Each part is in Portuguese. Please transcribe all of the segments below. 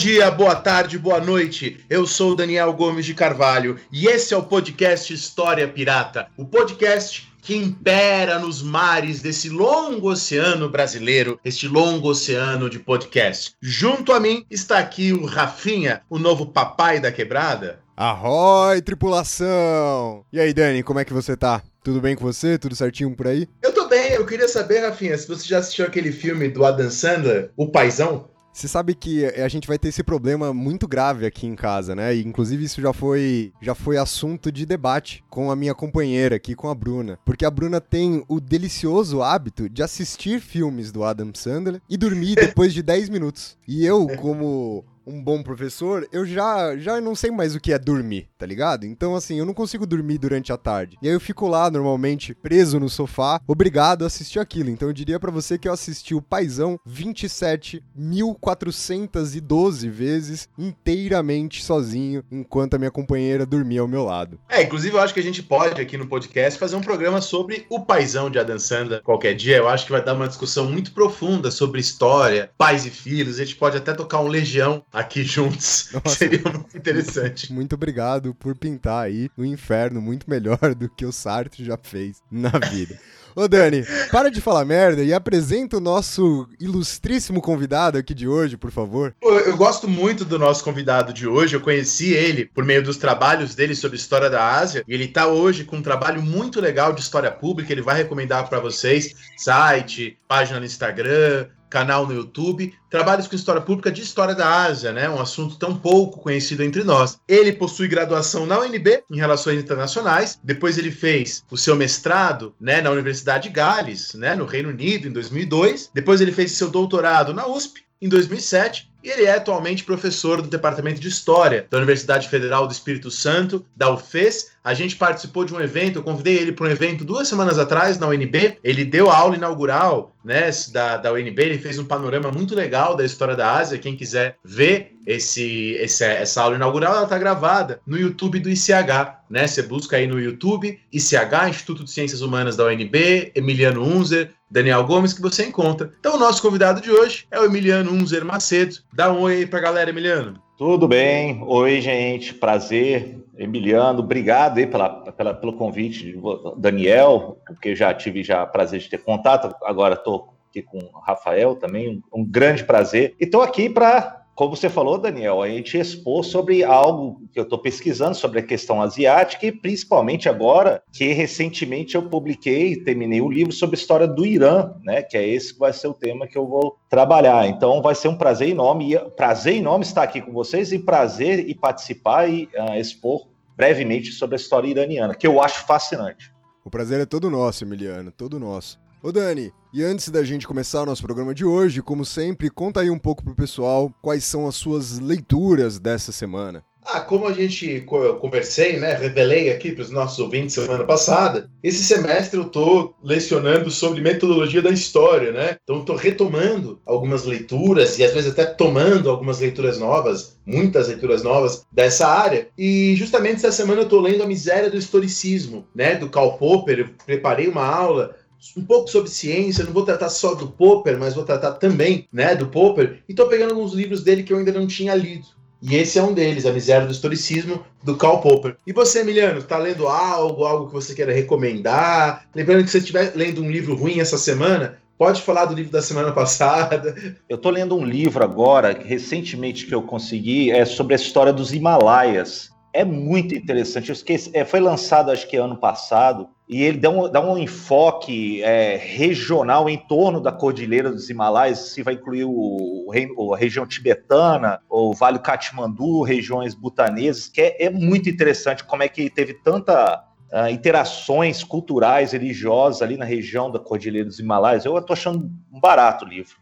Dia, boa tarde, boa noite. Eu sou o Daniel Gomes de Carvalho e esse é o podcast História Pirata, o podcast que impera nos mares desse longo oceano brasileiro, este longo oceano de podcast. Junto a mim está aqui o Rafinha, o novo papai da quebrada. Arroi, tripulação! E aí, Dani, como é que você tá? Tudo bem com você? Tudo certinho por aí? Eu tô bem, eu queria saber, Rafinha, se você já assistiu aquele filme do Adam Sandler, O Paizão? Você sabe que a gente vai ter esse problema muito grave aqui em casa, né? E, inclusive isso já foi já foi assunto de debate com a minha companheira aqui, com a Bruna, porque a Bruna tem o delicioso hábito de assistir filmes do Adam Sandler e dormir depois de 10 minutos. E eu, como um bom professor, eu já, já não sei mais o que é dormir, tá ligado? Então, assim, eu não consigo dormir durante a tarde. E aí eu fico lá, normalmente, preso no sofá, obrigado a assistir aquilo. Então eu diria para você que eu assisti o Paizão 27.412 vezes inteiramente sozinho, enquanto a minha companheira dormia ao meu lado. É, inclusive eu acho que a gente pode aqui no podcast fazer um programa sobre o paizão de Adam Sandler qualquer dia. Eu acho que vai dar uma discussão muito profunda sobre história, pais e filhos. A gente pode até tocar um Legião aqui juntos. Nossa. Seria muito interessante. Muito obrigado por pintar aí o inferno muito melhor do que o Sartre já fez na vida. Ô Dani, para de falar merda e apresenta o nosso ilustríssimo convidado aqui de hoje, por favor. Pô, Eu gosto muito do nosso convidado de hoje. Eu conheci ele por meio dos trabalhos dele sobre história da Ásia. E ele tá hoje com um trabalho muito legal de história pública. Ele vai recomendar para vocês site, página no Instagram, canal no YouTube, trabalhos com história pública de história da Ásia, né? Um assunto tão pouco conhecido entre nós. Ele possui graduação na UNB em Relações Internacionais. Depois ele fez o seu mestrado, né, na Universidade de Gales, né, no Reino Unido em 2002. Depois ele fez seu doutorado na USP em 2007 e ele é atualmente professor do Departamento de História da Universidade Federal do Espírito Santo, da UFES. A gente participou de um evento, eu convidei ele para um evento duas semanas atrás na UNB. Ele deu a aula inaugural né, da, da UNB, ele fez um panorama muito legal da história da Ásia. Quem quiser ver esse, esse essa aula inaugural, ela está gravada no YouTube do ICH. Né? Você busca aí no YouTube, ICH, Instituto de Ciências Humanas da UNB, Emiliano Unzer, Daniel Gomes, que você encontra. Então, o nosso convidado de hoje é o Emiliano Unzer Macedo. Dá um oi aí pra galera, Emiliano. Tudo bem? Oi, gente. Prazer. Emiliano, obrigado aí pela, pela- pelo convite, Daniel, porque já tive já prazer de ter contato, agora estou aqui com o Rafael também, um, um grande prazer. E estou aqui para, como você falou, Daniel, a gente expor sobre algo que eu estou pesquisando sobre a questão asiática e principalmente agora que recentemente eu publiquei, terminei o livro sobre a história do Irã, né? Que é esse que vai ser o tema que eu vou trabalhar. Então vai ser um prazer enorme, prazer enorme estar aqui com vocês e prazer e participar e ah, expor brevemente sobre a história iraniana, que eu acho fascinante. O prazer é todo nosso, Emiliano, todo nosso. Ô Dani, e antes da gente começar o nosso programa de hoje, como sempre, conta aí um pouco pro pessoal quais são as suas leituras dessa semana. Ah, como a gente conversei, né, revelei aqui para os nossos ouvintes semana passada, esse semestre eu estou lecionando sobre metodologia da história, né? Então estou retomando algumas leituras e às vezes até tomando algumas leituras novas, muitas leituras novas dessa área. E justamente essa semana eu estou lendo A Miséria do Historicismo, né, do Karl Popper. Eu preparei uma aula um pouco sobre ciência, não vou tratar só do Popper, mas vou tratar também, né, do Popper. E estou pegando alguns livros dele que eu ainda não tinha lido. E esse é um deles, A Miséria do Historicismo, do Karl Popper. E você, Emiliano, tá lendo algo, algo que você queira recomendar? Lembrando que você estiver lendo um livro ruim essa semana, pode falar do livro da semana passada. Eu estou lendo um livro agora, recentemente que eu consegui, é sobre a história dos Himalaias. É muito interessante. Eu esqueci, é, foi lançado acho que ano passado, e ele dá um, dá um enfoque é, regional em torno da Cordilheira dos Himalaias. Se vai incluir o, o reino- a região tibetana, o Vale Katmandu, regiões butanesas, que é, é muito interessante como é que teve tanta ah, interações culturais, religiosas ali na região da Cordilheira dos Himalaias. Eu estou achando um barato o livro.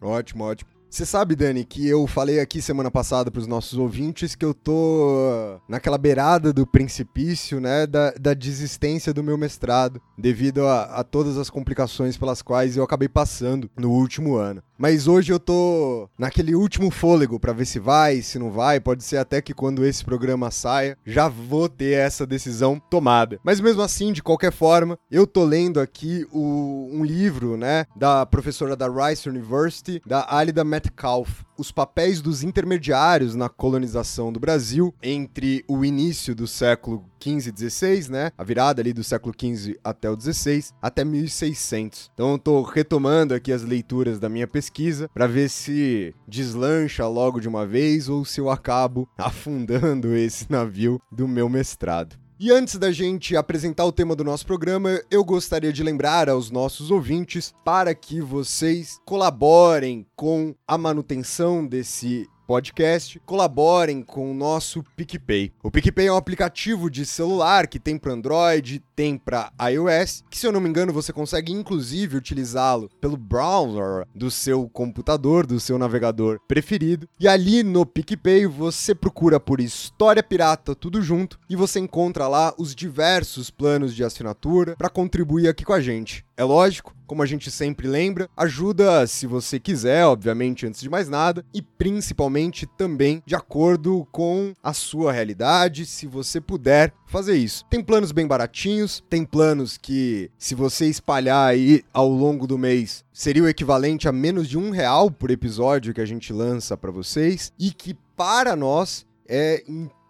Ótimo, ótimo. Você sabe, Dani, que eu falei aqui semana passada para os nossos ouvintes que eu tô naquela beirada do precipício, né, da, da desistência do meu mestrado, devido a, a todas as complicações pelas quais eu acabei passando no último ano. Mas hoje eu tô naquele último fôlego para ver se vai, se não vai. Pode ser até que quando esse programa saia, já vou ter essa decisão tomada. Mas mesmo assim, de qualquer forma, eu tô lendo aqui o, um livro, né, da professora da Rice University, da Alida Metcalf, os papéis dos intermediários na colonização do Brasil entre o início do século 15 e 16, né? A virada ali do século 15 até o 16, até 1600. Então eu tô retomando aqui as leituras da minha pesquisa para ver se deslancha logo de uma vez ou se eu acabo afundando esse navio do meu mestrado. E antes da gente apresentar o tema do nosso programa, eu gostaria de lembrar aos nossos ouvintes para que vocês colaborem com a manutenção desse podcast, colaborem com o nosso PicPay. O PicPay é um aplicativo de celular que tem para Android, tem para iOS, que se eu não me engano você consegue inclusive utilizá-lo pelo browser do seu computador, do seu navegador preferido. E ali no PicPay você procura por História Pirata tudo junto e você encontra lá os diversos planos de assinatura para contribuir aqui com a gente. É lógico, como a gente sempre lembra, ajuda se você quiser, obviamente, antes de mais nada, e principalmente também de acordo com a sua realidade, se você puder fazer isso. Tem planos bem baratinhos, tem planos que, se você espalhar aí ao longo do mês, seria o equivalente a menos de um real por episódio que a gente lança para vocês, e que para nós é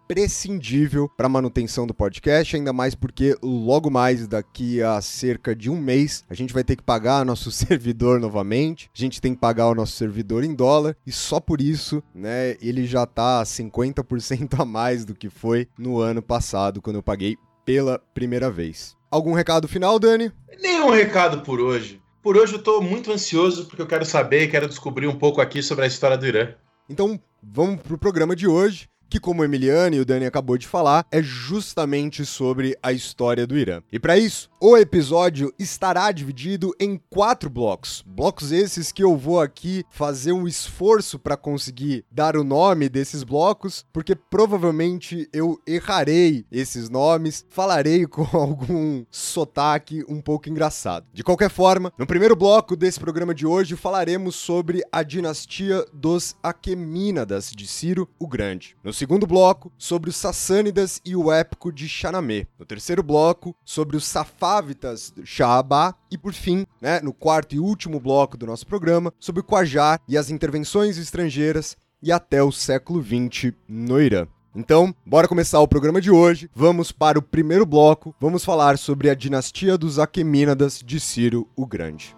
imprescindível para a manutenção do podcast, ainda mais porque logo mais daqui a cerca de um mês a gente vai ter que pagar nosso servidor novamente. A gente tem que pagar o nosso servidor em dólar e só por isso, né, ele já tá 50% a mais do que foi no ano passado quando eu paguei pela primeira vez. Algum recado final, Dani? Nenhum recado por hoje. Por hoje eu tô muito ansioso porque eu quero saber e quero descobrir um pouco aqui sobre a história do Irã. Então, vamos pro programa de hoje que, como Emiliano e o Dani acabou de falar, é justamente sobre a história do Irã. E para isso, o episódio estará dividido em quatro blocos. Blocos esses que eu vou aqui fazer um esforço para conseguir dar o nome desses blocos, porque provavelmente eu errarei esses nomes, falarei com algum sotaque um pouco engraçado. De qualquer forma, no primeiro bloco desse programa de hoje falaremos sobre a dinastia dos Aquemínadas de Ciro o Grande. No segundo bloco, sobre os Sassânidas e o épico de Xanamé. No terceiro bloco, sobre os Safávitas de Shahabá. E por fim, né, no quarto e último bloco do nosso programa, sobre o Qajar e as intervenções estrangeiras e até o século XX no Irã. Então, bora começar o programa de hoje. Vamos para o primeiro bloco. Vamos falar sobre a dinastia dos Aquemínadas de Ciro o Grande.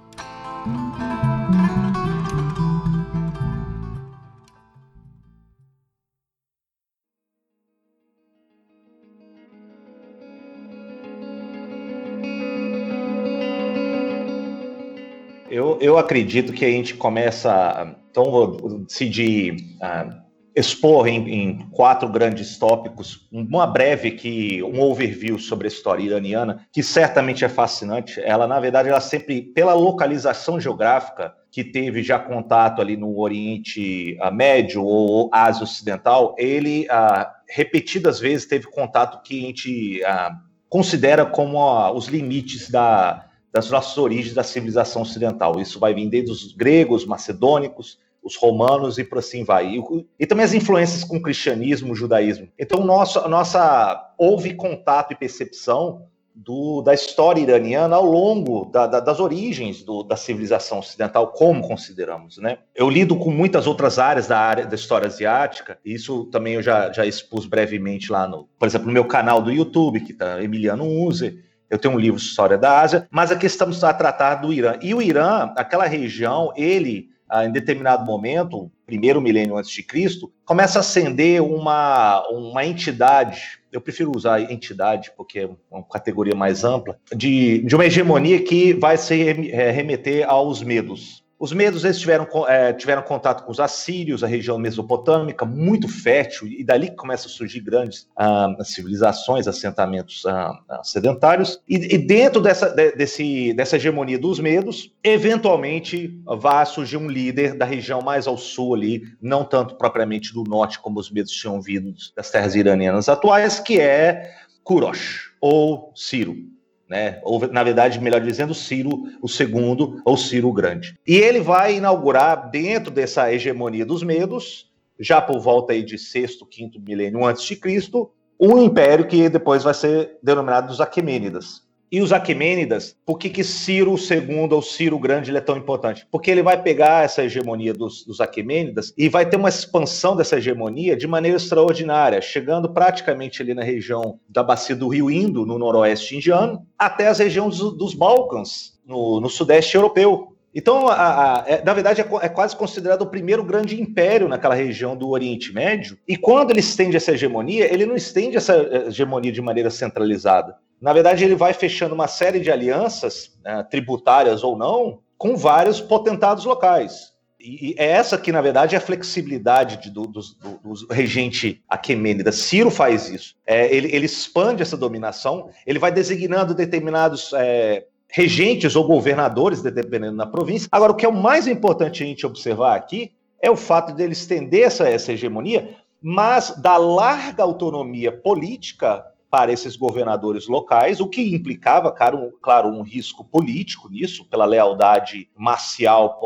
Eu, eu acredito que a gente começa. Então, vou decidir uh, expor em, em, quatro grandes tópicos, uma breve que um overview sobre a história iraniana, que certamente é fascinante. Ela, na verdade, ela sempre, pela localização geográfica que teve já contato ali no Oriente uh, Médio ou Ásia Ocidental, ele uh, repetidas vezes teve contato que a gente considera como os limites da das nossas origens da civilização ocidental. Isso vai vir desde os gregos, macedônicos, os romanos e por assim vai. E, e também as influências com o cristianismo, o judaísmo. Então, nossa, nossa houve contato e percepção do, da história iraniana ao longo da, da, das origens do, da civilização ocidental, como consideramos. Né? Eu lido com muitas outras áreas da área da história asiática, isso também eu já, já expus brevemente lá no, por exemplo, no meu canal do YouTube, que está Emiliano Unzer, eu tenho um livro História da Ásia, mas aqui estamos a tratar do Irã. E o Irã, aquela região, ele, ah, em determinado momento, primeiro milênio antes de Cristo, começa a ascender uma, uma entidade, eu prefiro usar entidade porque é uma categoria mais ampla, de, de uma hegemonia que vai se é, remeter aos medos. Os medos eles tiveram, é, tiveram contato com os assírios, a região mesopotâmica, muito fértil, e dali que começam a surgir grandes ah, civilizações, assentamentos ah, ah, sedentários. E, e dentro dessa, de, desse, dessa hegemonia dos medos, eventualmente vai surgir um líder da região mais ao sul ali, não tanto propriamente do norte como os medos tinham vindo das terras iranianas atuais, que é Kurosh, ou Ciro né? Ou, na verdade, melhor dizendo, Ciro o segundo ou Ciro o Grande. E ele vai inaugurar, dentro dessa hegemonia dos medos, já por volta aí de sexto, quinto milênio antes de Cristo, um império que depois vai ser denominado dos Aquemênidas. E os Aquemênidas, por que, que Ciro II ou Ciro Grande é tão importante? Porque ele vai pegar essa hegemonia dos, dos Aquemênidas e vai ter uma expansão dessa hegemonia de maneira extraordinária, chegando praticamente ali na região da bacia do Rio Indo, no noroeste indiano, até as regiões dos, dos Balcãs, no, no sudeste europeu. Então, a, a, é, na verdade, é, é, quase considerado o primeiro grande império naquela região do Oriente Médio. E quando ele estende essa hegemonia, ele não estende essa eh, hegemonia de maneira centralizada. Na verdade, ele vai fechando uma série de alianças, né, tributárias ou não, com vários potentados locais. E, é essa que, na verdade, é a flexibilidade de, do, do, do, regente Aquemênida. Ciro faz isso. É, ele, ele, expande essa dominação, ele vai designando determinados é, regentes ou governadores, dependendo da província. Agora, o que é o mais importante a gente observar aqui é o fato dele estender essa, essa hegemonia, mas da larga autonomia política para esses governadores locais, o que implicava, claro, um risco político nisso, pela lealdade marcial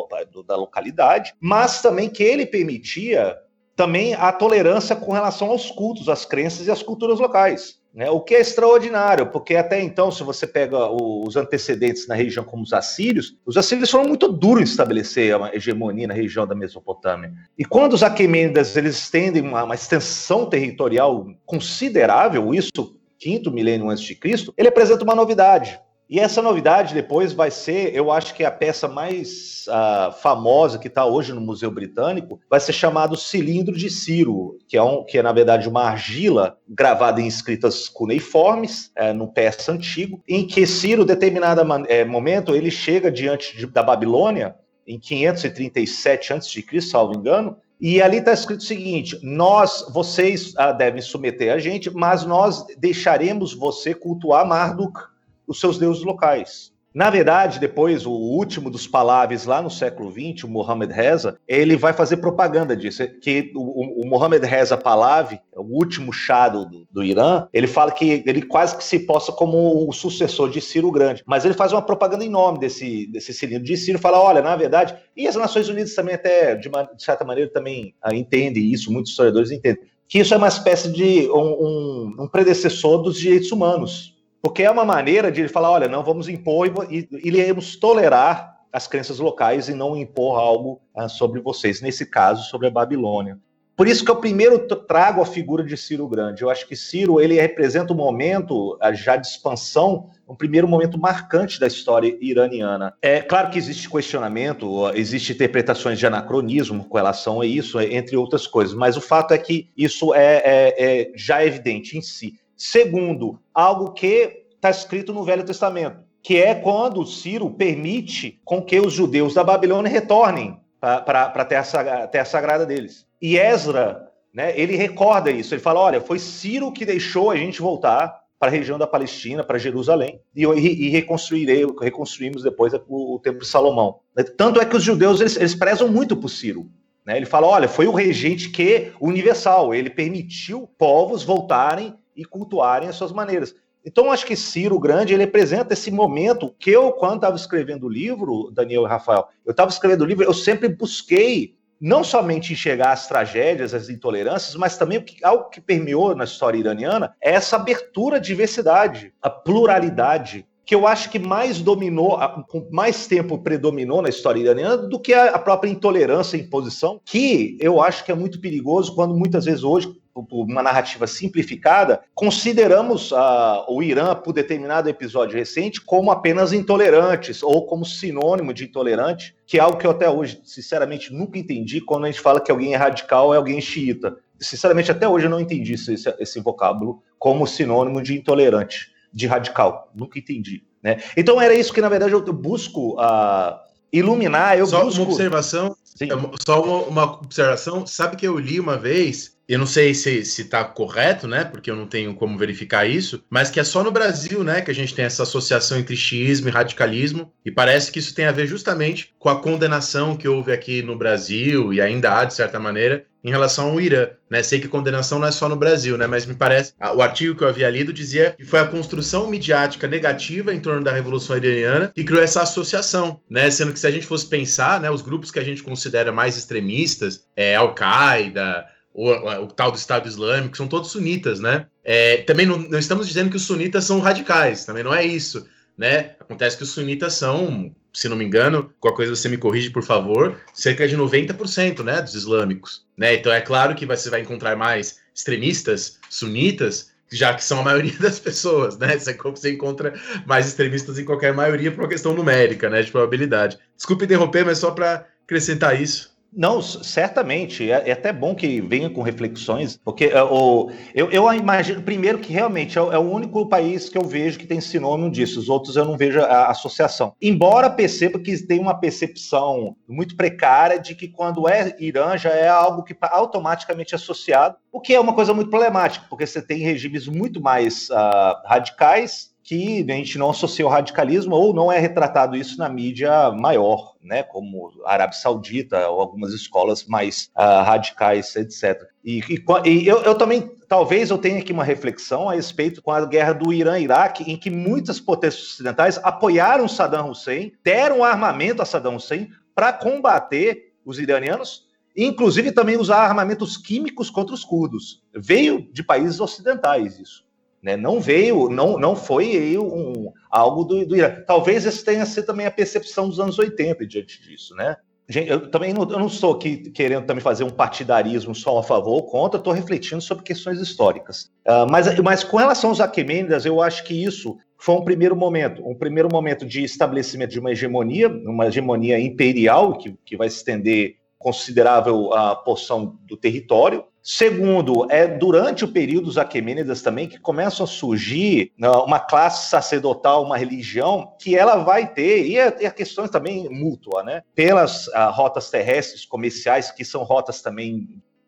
da localidade, mas também que ele permitia também a tolerância com relação aos cultos, às crenças e às culturas locais. Né? O que é extraordinário, porque até então, se você pega os antecedentes na região como os assírios, os assírios foram muito duros em estabelecer uma hegemonia na região da Mesopotâmia. E quando os Aquemênidas eles estendem uma, uma extensão territorial considerável, isso quinto milênio antes de Cristo, ele apresenta uma novidade. E essa novidade depois vai ser, eu acho que a peça mais uh, famosa que está hoje no Museu Britânico, vai ser chamado Cilindro de Ciro, que é, um, que é na verdade uma argila gravada em escritas cuneiformes, é, no peça antigo, em que Ciro, determinado é, momento, ele chega diante de, da Babilônia, em 537 a.C., salvo engano, e ali está escrito o seguinte: nós, vocês ah, devem submeter a gente, mas nós deixaremos você cultuar Marduk, os seus deuses locais. Na verdade, depois, o último dos palavras lá no século XX, o Mohammed Reza, ele vai fazer propaganda disso. Que o, o Mohammed Reza Pahlavi, o último chá do, do Irã, ele fala que ele quase que se possa como o sucessor de Ciro Grande. Mas ele faz uma propaganda em nome desse, desse cilindro de Ciro, fala, olha, na verdade, e as Nações Unidas também até, de, uma, de certa maneira, também ah, entendem isso, muitos historiadores entendem, que isso é uma espécie de um, um, um predecessor dos direitos humanos porque é uma maneira de ele falar: olha, não vamos impor e, iremos tolerar as crenças locais e não impor algo ah, sobre vocês, nesse caso, sobre a Babilônia. Por isso que eu primeiro trago a figura de Ciro Grande. Eu acho que Ciro ele representa um momento ah, já de expansão, um primeiro momento marcante da história iraniana. É claro que existe questionamento, existe interpretações de anacronismo com relação a isso, entre outras coisas, mas o fato é que isso é, é, é já evidente em si. Segundo, algo que está escrito no Velho Testamento, que é quando Ciro permite com que os judeus da Babilônia retornem para a terra, terra sagrada deles. E Ezra, né, ele recorda isso. Ele fala: olha, foi Ciro que deixou a gente voltar para a região da Palestina, para Jerusalém, e, e, e reconstruirei, reconstruímos depois o, o Templo de Salomão. Tanto é que os judeus eles, eles prezam muito por Ciro. Né? Ele fala: olha, foi o regente que universal, ele permitiu povos voltarem e cultuarem as suas maneiras. Então, acho que Ciro Grande ele representa esse momento que eu, quando estava escrevendo o livro, Daniel e Rafael, eu estava escrevendo o livro, eu sempre busquei não somente enxergar as tragédias, as intolerâncias, mas também algo que permeou na história iraniana é essa abertura à diversidade, a pluralidade, que eu acho que mais dominou, com mais tempo predominou na história iraniana do que a própria intolerância e imposição, que eu acho que é muito perigoso quando muitas vezes hoje uma narrativa simplificada, consideramos uh, o Irã, por determinado episódio recente, como apenas intolerantes ou como sinônimo de intolerante, que é algo que eu até hoje, sinceramente, nunca entendi quando a gente fala que alguém é radical é alguém xiita. Sinceramente, até hoje eu não entendi esse, esse vocábulo como sinônimo de intolerante, de radical. Nunca entendi. Né? Então era isso que, na verdade, eu busco uh, Iluminar, eu Só busco... uma observação, Sim. é, só uma, uma observação. Sabe que eu li uma vez, eu não sei se, se tá correto, né? Porque eu não tenho como verificar isso, mas que é só no Brasil, né, que a gente tem essa associação entre xiismo e radicalismo, e parece que isso tem a ver justamente com a condenação que houve aqui no Brasil, e ainda há, de certa maneira, em relação ao Irã, né? Sei que condenação não é só no Brasil, né? Mas me parece, o artigo que eu havia lido dizia que foi a construção midiática negativa em torno da Revolução Iraniana que criou essa associação, né? Sendo que se a gente fosse pensar, né, os grupos que a gente considera mais extremistas, é Al-Qaeda, o, o, tal do Estado Islâmico, são todos sunitas, né? É, também não, não estamos dizendo que os sunitas são radicais, também não é isso, né? Acontece que os sunitas são, se não me engano, qualquer coisa você me corrige, por favor, cerca de 90%, né, dos islâmicos, né? Então é claro que você vai encontrar mais extremistas sunitas, já que são a maioria das pessoas, né? Você, encontra mais extremistas em qualquer maioria por uma questão numérica, né, de probabilidade. Desculpe interromper, mas só para acrescentar isso. Não, certamente. É, é, até bom que venha com reflexões, porque é, o, eu, eu, imagino, primeiro, que realmente é, é, o único país que eu vejo que tem sinônimo disso. Os outros eu não vejo a associação. Embora perceba que tem uma percepção muito precária de que quando é Irã já é algo que automaticamente é associado, o que é uma coisa muito problemática, porque você tem regimes muito mais uh, radicais que a gente não associa o radicalismo ou não é retratado isso na mídia maior, né, como a Arábia Saudita ou algumas escolas mais uh, radicais, etc. E, e, e eu, eu, também, talvez eu tenha aqui uma reflexão a respeito com a guerra do Irã-Iraque, em que muitas potências ocidentais apoiaram Saddam Hussein, deram armamento a Saddam Hussein para combater os iranianos, inclusive também usar armamentos químicos contra os curdos. Veio de países ocidentais isso. Né? Não veio, não, não foi um, algo do, do Irã. Talvez esse tenha sido também a percepção dos anos 80 diante disso, né? Gente, eu também não, eu não estou aqui querendo também fazer um partidarismo só a favor ou contra, estou refletindo sobre questões históricas. Uh, mas, mas com relação aos Aquemênidas, eu acho que isso foi um primeiro momento, um primeiro momento de estabelecimento de uma hegemonia, uma hegemonia imperial que, que vai se estender considerável a porção do território. Segundo, é durante o período dos Aquemênidas também que começam a surgir né, uma classe sacerdotal, uma religião, que ela vai ter, e a, é, e a questão também mútua, né? Pelas a, ah, rotas terrestres comerciais, que são rotas também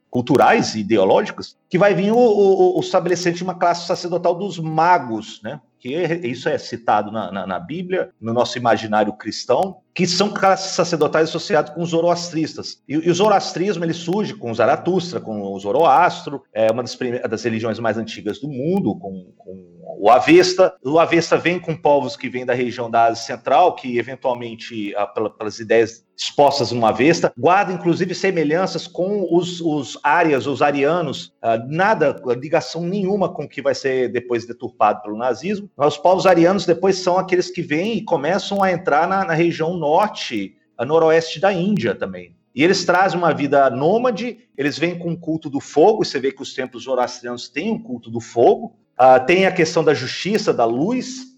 culturais e ideológicas, que vai vir o, o, o estabelecimento de uma classe sacerdotal dos magos, né? Que isso é citado na, na, na Bíblia, no nosso imaginário cristão, que são classes sacerdotais associadas com os zoroastristas. E, e, o zoroastrismo ele surge com Zaratustra, com o Zoroastro, é uma das, das religiões mais antigas do mundo, com, com, o Avesta. O Avesta vem com povos que vêm da região da Ásia Central, que eventualmente, pelas ideias expostas no Avesta, guarda inclusive semelhanças com os, os os arianos, uh, nada, ligação nenhuma com o que vai ser depois deturpado pelo nazismo. Os povos arianos depois são aqueles que vêm e começam a entrar na, na região norte, a noroeste da Índia também. E eles trazem uma vida nômade, eles vêm com o culto do fogo, você vê que os templos zoroastrianos têm um culto do fogo. Uh, tem a questão da justiça, da luz,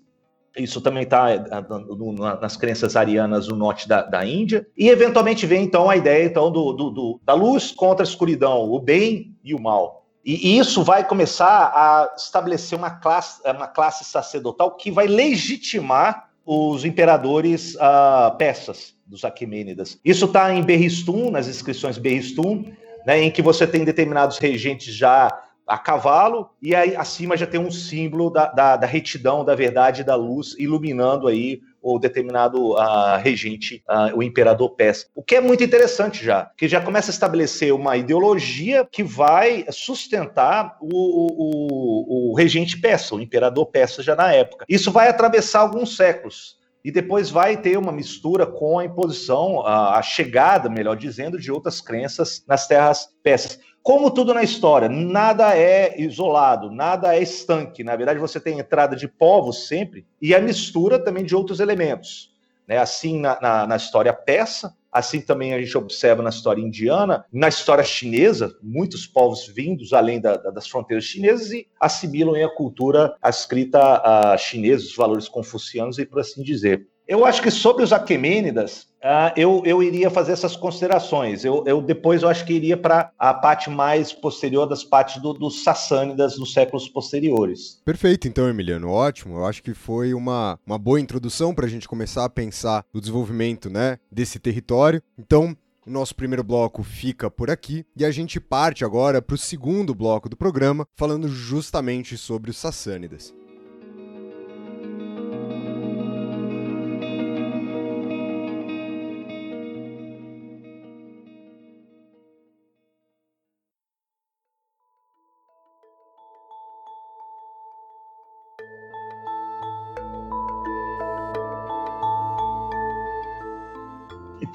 isso também está ah, nas crenças arianas no norte da, da, Índia. E, eventualmente, vem, então, a ideia então, do, do, do, da luz contra a escuridão, o bem e o mal. E isso vai começar a estabelecer uma classe, uma classe sacerdotal que vai legitimar os imperadores uh, persas, dos Aquemênidas. Isso está em Berristum, nas inscrições Berristum, né, em que você tem determinados regentes já a cavalo, e aí acima já tem um símbolo da, da, da retidão, da verdade, da luz, iluminando aí o determinado uh, regente, uh, o imperador persa. O que é muito interessante já, que já começa a estabelecer uma ideologia que vai sustentar o, o, o regente persa, o imperador persa já na época. Isso vai atravessar alguns séculos e depois vai ter uma mistura com a imposição, a, chegada, melhor dizendo, de outras crenças nas terras persas. Como tudo na história, nada é isolado, nada é estanque. Na verdade, você tem entrada de povos sempre e a mistura também de outros elementos. Né? Assim na, na, na história persa, assim também a gente observa na história indiana, na história chinesa, muitos povos vindos além da, da, das fronteiras chinesas e assimilam a cultura a escrita uh, chinesa, os valores confucianos e por assim dizer. Eu acho que sobre os Aquemênidas, uh, eu, eu iria fazer essas considerações. Eu, eu depois eu acho que iria para a parte mais posterior das partes do, dos Sassânidas nos séculos posteriores. Perfeito, então, Emiliano, ótimo. Eu acho que foi uma, uma boa introdução para a gente começar a pensar no desenvolvimento né, desse território. Então, o nosso primeiro bloco fica por aqui e a gente parte agora para o segundo bloco do programa, falando justamente sobre os Sassânidas.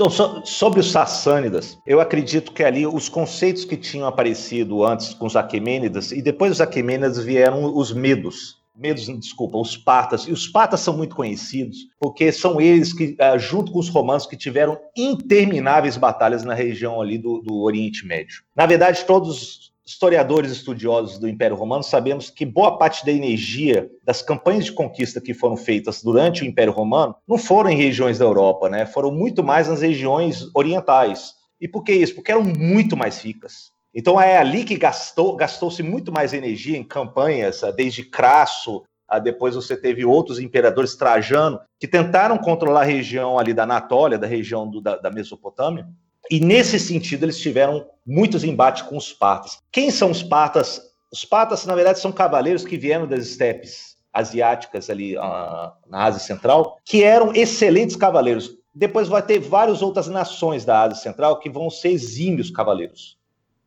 Então, so, sobre os Sassânidas, eu acredito que ali os conceitos que tinham aparecido antes com os Aquemênidas, e depois dos Aquemênidas vieram os Medos. Medos, desculpa, os Partas. E os Partas são muito conhecidos porque são eles que, eh, junto com os romanos, que tiveram intermináveis batalhas na região ali do, do Oriente Médio. Na verdade, todos historiadores estudiosos do Império Romano, sabemos que boa parte da energia das campanhas de conquista que foram feitas durante o Império Romano não foram em regiões da Europa, né? Foram muito mais nas regiões orientais. E por que isso? Porque eram muito mais ricas. Então é ali que gastou, gastou-se muito mais energia em campanhas, ah, desde Crasso, ah, depois você teve outros imperadores, Trajano, que tentaram controlar a região ali da Anatólia, da região do, da, da Mesopotâmia, e nesse sentido, eles tiveram muitos embates com os partas. Quem são os partas? Os partas, na verdade, são cavaleiros que vieram das estepes asiáticas ali uh, na Ásia Central, que eram excelentes cavaleiros. Depois vai ter várias outras nações da Ásia Central que vão ser exímios cavaleiros,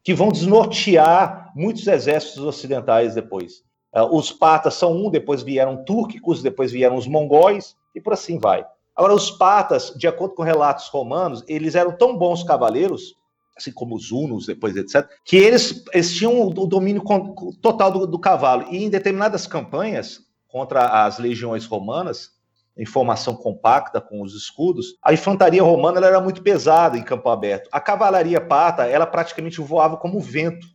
que vão desnortear muitos exércitos ocidentais depois. Uh, os partas são um, depois vieram túrquicos, depois vieram os mongóis, e por assim vai. Agora, os patas, de acordo com relatos romanos, eles eram tão bons cavaleiros, assim como os hunos, depois, etc., que eles, eles tinham o domínio total do, do cavalo. E em determinadas campanhas contra as legiões romanas, em formação compacta com os escudos, a infantaria romana era muito pesada em campo aberto. A cavalaria pata, ela praticamente voava como vento,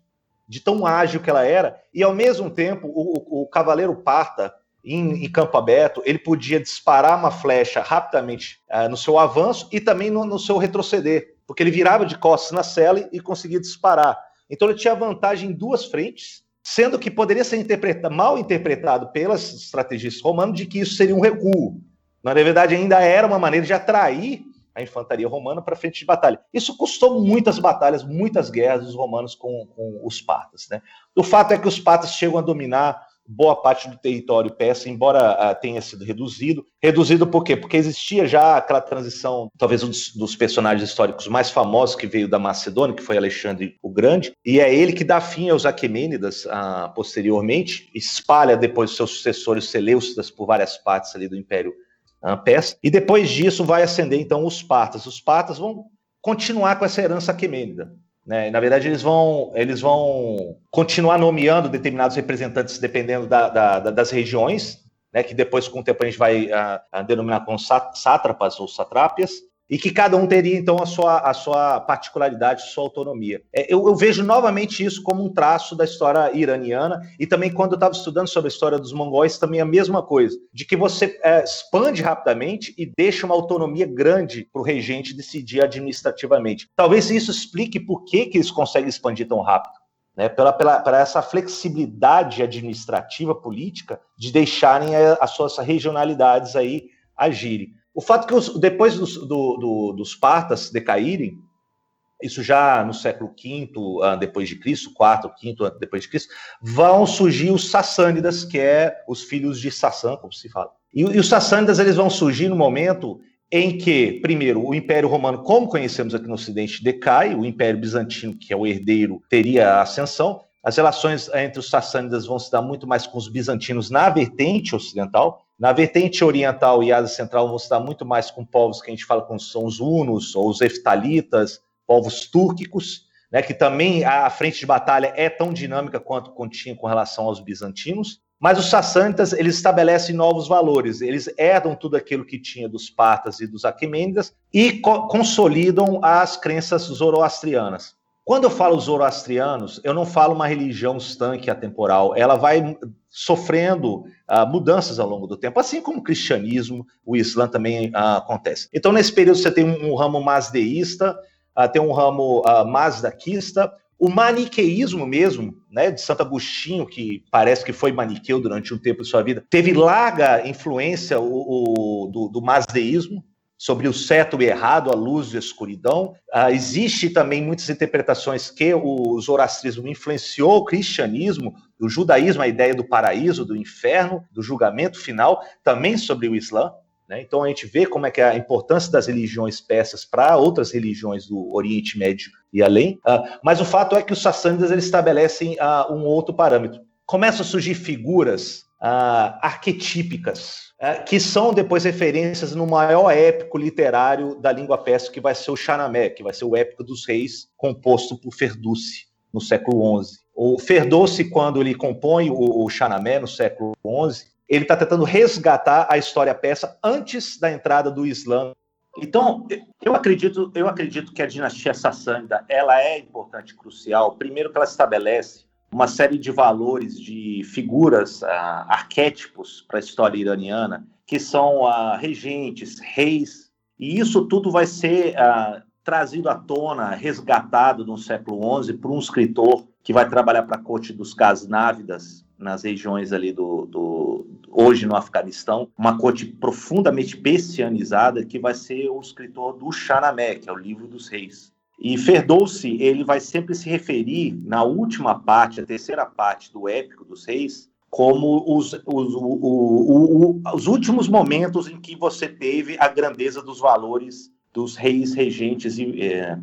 de tão ágil que ela era, e ao mesmo tempo o, o, o cavaleiro parta em, em, campo aberto, ele podia disparar uma flecha rapidamente uh, no seu avanço e também no, no, seu retroceder, porque ele virava de costas na cela e, conseguia disparar. Então ele tinha vantagem em duas frentes, sendo que poderia ser interpretado, mal interpretado pelas estrategistas romanas de que isso seria um recuo. Na verdade, ainda era uma maneira de atrair a infantaria romana para frente de batalha. Isso custou muitas batalhas, muitas guerras dos romanos com, com os partas. Né? O fato é que os partas chegam a dominar boa parte do território persa, embora uh, tenha sido reduzido. Reduzido por quê? Porque existia já aquela transição, talvez um dos, dos, personagens históricos mais famosos que veio da Macedônia, que foi Alexandre o Grande, e é ele que dá fim aos Aquemênidas uh, posteriormente, espalha depois seus sucessores Seleucidas por várias partes ali do Império uh, Persa, e depois disso vai ascender então os Partas. Os Partas vão continuar com essa herança aquemênida. Né? Na verdade, eles vão, eles vão continuar nomeando determinados representantes dependendo da, da, das regiões, né? que depois, com o tempo, a gente vai a, ah, a denominar como sátrapas ou satrápias e que cada um teria então a sua, a sua particularidade, sua autonomia. É, eu, eu, vejo novamente isso como um traço da história iraniana e também quando eu estava estudando sobre a história dos mongóis também a mesma coisa, de que você é, expande rapidamente e deixa uma autonomia grande para o regente decidir administrativamente. Talvez isso explique por que, que eles conseguem expandir tão rápido. Né, pela, pela, pela essa flexibilidade administrativa política de deixarem as suas regionalidades aí agirem. O fato que os, depois dos, do, do, dos partas decaírem, isso já no século V uh, depois de Cristo, IV, V depois de Cristo, vão surgir os sassânidas, que é os filhos de Sassã, como se fala. E, e os sassânidas eles vão surgir no momento em que, primeiro, o Império Romano, como conhecemos aqui no Ocidente, decai, o Império Bizantino, que é o herdeiro, teria a ascensão, as relações entre os sassânidas vão se dar muito mais com os bizantinos na vertente ocidental, na vertente oriental e Ásia Central, vão estar muito mais com povos que a gente fala como são os hunos ou os eftalitas, povos túrquicos, né, que também a frente de batalha é tão dinâmica quanto continha com relação aos bizantinos. Mas os sassânitas, eles estabelecem novos valores, eles herdam tudo aquilo que tinha dos partas e dos aquemênidas e co consolidam as crenças zoroastrianas. Quando eu falo zoroastrianos, eu não falo uma religião estanque atemporal, ela vai sofrendo uh, mudanças ao longo do tempo, assim como o cristianismo, o Islã também uh, acontece. Então, nesse período, você tem um, ramo masdeísta, uh, tem um ramo uh, masdaquista, o maniqueísmo mesmo, né, de Santo Agostinho, que parece que foi maniqueu durante um tempo de sua vida, teve larga influência o, o do, do masdeísmo, sobre o certo e errado, a luz e a escuridão. Ah, existe também muitas interpretações que o zoroastrismo influenciou o cristianismo, o judaísmo, a ideia do paraíso, do inferno, do julgamento final, também sobre o Islã. Né? Então a gente vê como é que é a importância das religiões persas para outras religiões do Oriente Médio e além. Ah, mas o fato é que os sassânidas eles estabelecem ah, um outro parâmetro. Começam a surgir figuras uh, arquetípicas, que são depois referências no maior épico literário da língua persa, que vai ser o Shahnameh, que vai ser o épico dos reis, composto por Ferdowsi, no século XI. O Ferdowsi, quando ele compõe o, Shahnameh, no século XI, ele está tentando resgatar a história persa antes da entrada do Islã então, eu acredito, eu acredito que a dinastia sassânida ela é importante, crucial. Primeiro, que ela estabelece uma série de valores, de figuras, uh, arquétipos para a história iraniana, que são uh, regentes, reis, e isso tudo vai ser uh, trazido à tona, resgatado no século XI por um escritor que vai trabalhar para a corte dos Ghaznavidas, nas regiões ali do, do, hoje no Afeganistão, uma corte profundamente bestianizada que vai ser o escritor do Shahnameh, que é o livro dos reis. E Ferdowsi, ele vai sempre se referir na última parte, a terceira parte do Épico dos Reis, como os, os, o, o, o, os últimos momentos em que você teve a grandeza dos valores dos reis regentes e é,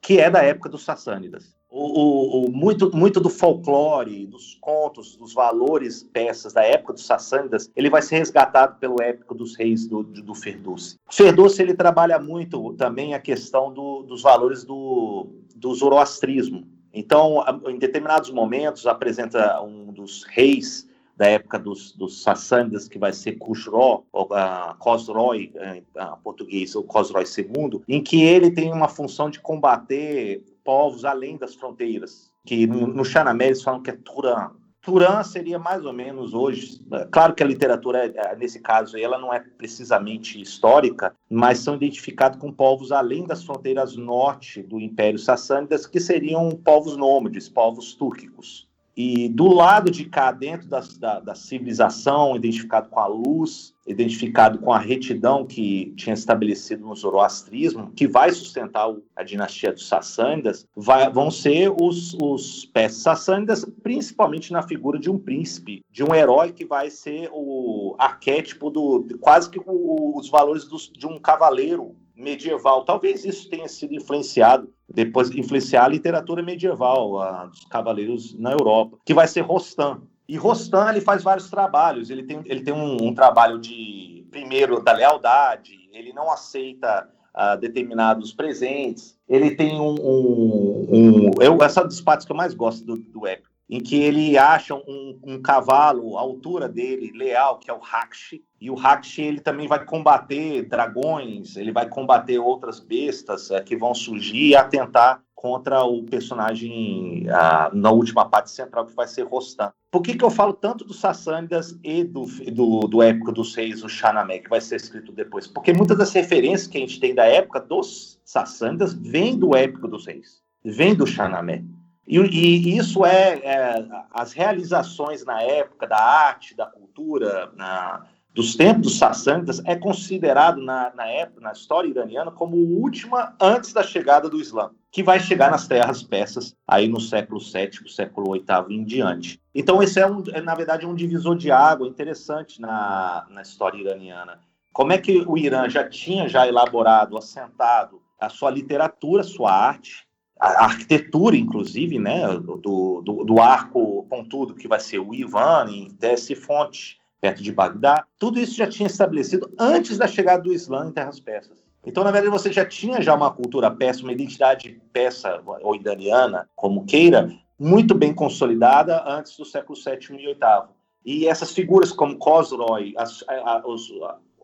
que é da época dos sassânidas o, o, muito, muito do folclore, dos contos, dos valores peças da época dos Sassânidas, ele vai ser resgatado pelo épico dos reis do, do Ferdowsi. Ferdowsi, ele trabalha muito também a questão do, dos valores do, do zoroastrismo. Então, em determinados momentos, apresenta um dos reis da época dos, dos Sassânidas, que vai ser ou uh, Khosroy, em uh, português, ou Khosroy II, em que ele tem uma função de combater povos além das fronteiras, que no, no Xanamé eles falam que é Turan. Turan seria mais ou menos hoje, é, claro que a literatura, é, nesse caso, ela não é precisamente histórica, mas são identificados com povos além das fronteiras norte do Império Sassânidas, que seriam povos nômades, povos túrquicos. E do lado de cá, dentro da, da, da, civilização, identificado com a luz, identificado com a retidão que tinha estabelecido no zoroastrismo, que vai sustentar a dinastia dos Sassânidas, vai, vão ser os, os pés sassânidas, principalmente na figura de um príncipe, de um herói que vai ser o arquétipo do quase que o, os valores dos, de um cavaleiro medieval. Talvez isso tenha sido influenciado, depois influenciar a literatura medieval, a, dos cavaleiros na Europa, que vai ser Rostam. E Rostam ele faz vários trabalhos. Ele tem, ele tem um, um trabalho de, primeiro, da lealdade, ele não aceita uh, determinados presentes. Ele tem um. um, um eu, essa é dos partes que eu mais gosto do, do épico em que ele acha um, um, cavalo, a altura dele, leal, que é o Hakshi, e o Hakshi ele também vai combater dragões, ele vai combater outras bestas é, que vão surgir e atentar contra o personagem na última parte central, que vai ser Rostam. Por que, que eu falo tanto dos Sassânidas e do, do, do épico dos reis, o Shahnameh, que vai ser escrito depois? Porque muitas das referências que a gente tem da época dos Sassânidas vêm do épico dos reis, vêm do Shahnameh. E, e isso é, é, as realizações na época da arte, da cultura, na, dos tempos dos é considerado na, na época, na história iraniana, como última antes da chegada do Islã, que vai chegar nas terras persas aí no século VII, século VIII em diante. Então esse é, um, é na verdade um divisor de água interessante na, na história iraniana. Como é que o Irã já tinha já elaborado, assentado a sua literatura, sua arte, a arquitetura, inclusive, né, do, do, do, arco pontudo que vai ser o Ivan em Desce Fonte, perto de Bagdá, tudo isso já tinha estabelecido antes da chegada do Islã em terras persas. Então, na verdade, você já tinha já uma cultura persa, uma identidade persa ou iraniana, como queira, muito bem consolidada antes do século VII e VIII. E essas figuras como Khosroy, as, os,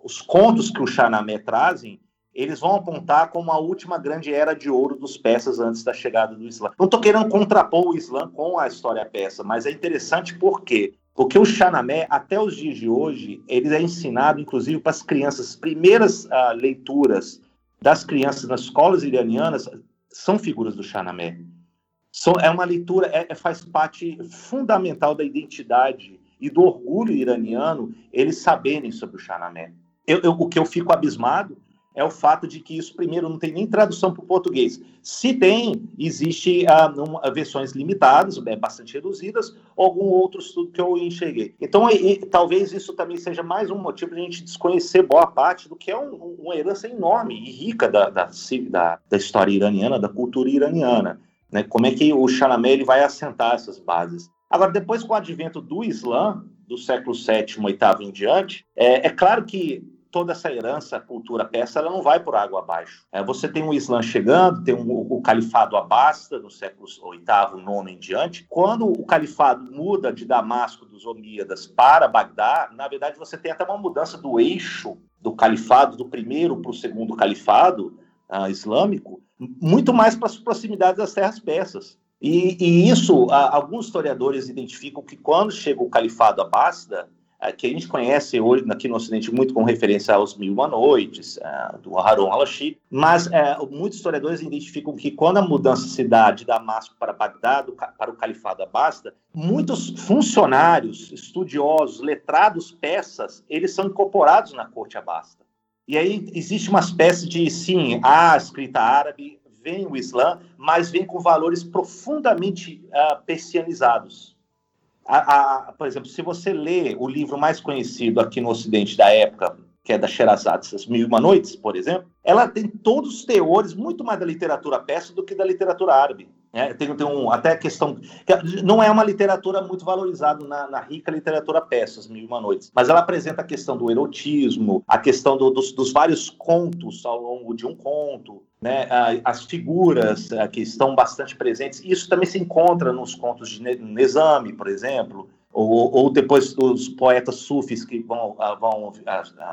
os contos que o Shahnameh trazem, eles vão apontar como a última grande era de ouro dos persas antes da chegada do Islã. Não estou querendo contrapor o Islã com a história persa, mas é interessante porque Porque o Xanamé, até os dias de hoje, ele é ensinado, inclusive, para as crianças. As primeiras uh, leituras das crianças nas escolas iranianas são figuras do Xanamé. So, é uma leitura, é, é, faz parte fundamental da identidade e do orgulho iraniano eles saberem sobre o Xanamé. Eu, eu, o que eu fico abismado é o fato de que isso, primeiro, não tem nem tradução para o português. Se tem, existe ah, versões limitadas, é, bastante reduzidas, ou algum outro estudo que eu enxerguei. Então, e, e, talvez isso também seja mais um motivo de a gente desconhecer boa parte do que é um, uma herança enorme e rica da, da, da, da história iraniana, da cultura iraniana. Né? Como é que o ele vai assentar essas bases? Agora, depois com o advento do Islã, do século VII, VIII em diante, é, é claro que toda essa herança, cultura persa, ela não vai por água abaixo. É, você tem o Islã chegando, tem um, o califado Abasta, no século VIII, IX em diante. Quando o califado muda de Damasco dos Omíadas para Bagdá, na verdade você tem até uma mudança do eixo do califado, do primeiro para o segundo califado uh, islâmico, muito mais para as proximidades das terras persas. E, e isso, uh, alguns historiadores identificam que quando chega o califado Abássida, que a gente conhece hoje aqui no Ocidente muito com referência aos Mil Uma Noites, uh, do Harun al-Rashid, mas uh, muitos historiadores identificam que quando a mudança se dá de Damasco para Bagdá, para o Califado Abasta, muitos funcionários, estudiosos, letrados, peças, eles são incorporados na corte Abasta. E aí existe uma espécie de, sim, a escrita árabe, vem o Islã, mas vem com valores profundamente uh, persianizados a, a, por exemplo, se você lê o livro mais conhecido aqui no Ocidente da época, que é da Sherazade, Essas Mil e Uma Noites, por exemplo, ela tem todos os teores muito mais da literatura persa do que da literatura árabe. É, tem, tem um, até a questão. Não é uma literatura muito valorizada na, na, rica literatura persa, As Mil e Uma Noites, mas ela apresenta a questão do erotismo, a questão do, dos, dos, vários contos ao longo de um conto, né, as figuras que estão bastante presentes. Isso também se encontra nos contos de Nezami, por exemplo, ou, ou depois os poetas sufis que vão, vão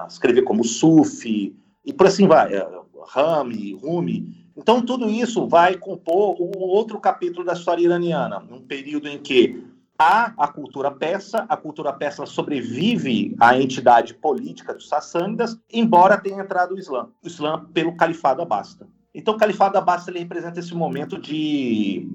escrever como Sufi, e por assim vai, é, Rami, Rumi. Então, tudo isso vai compor um outro capítulo da história iraniana, um período em que há a cultura persa, a cultura persa sobrevive à entidade política dos sassânidas, embora tenha entrado o Islã, o Islã pelo califado abasta. Então, o califado abasta ele representa esse momento de,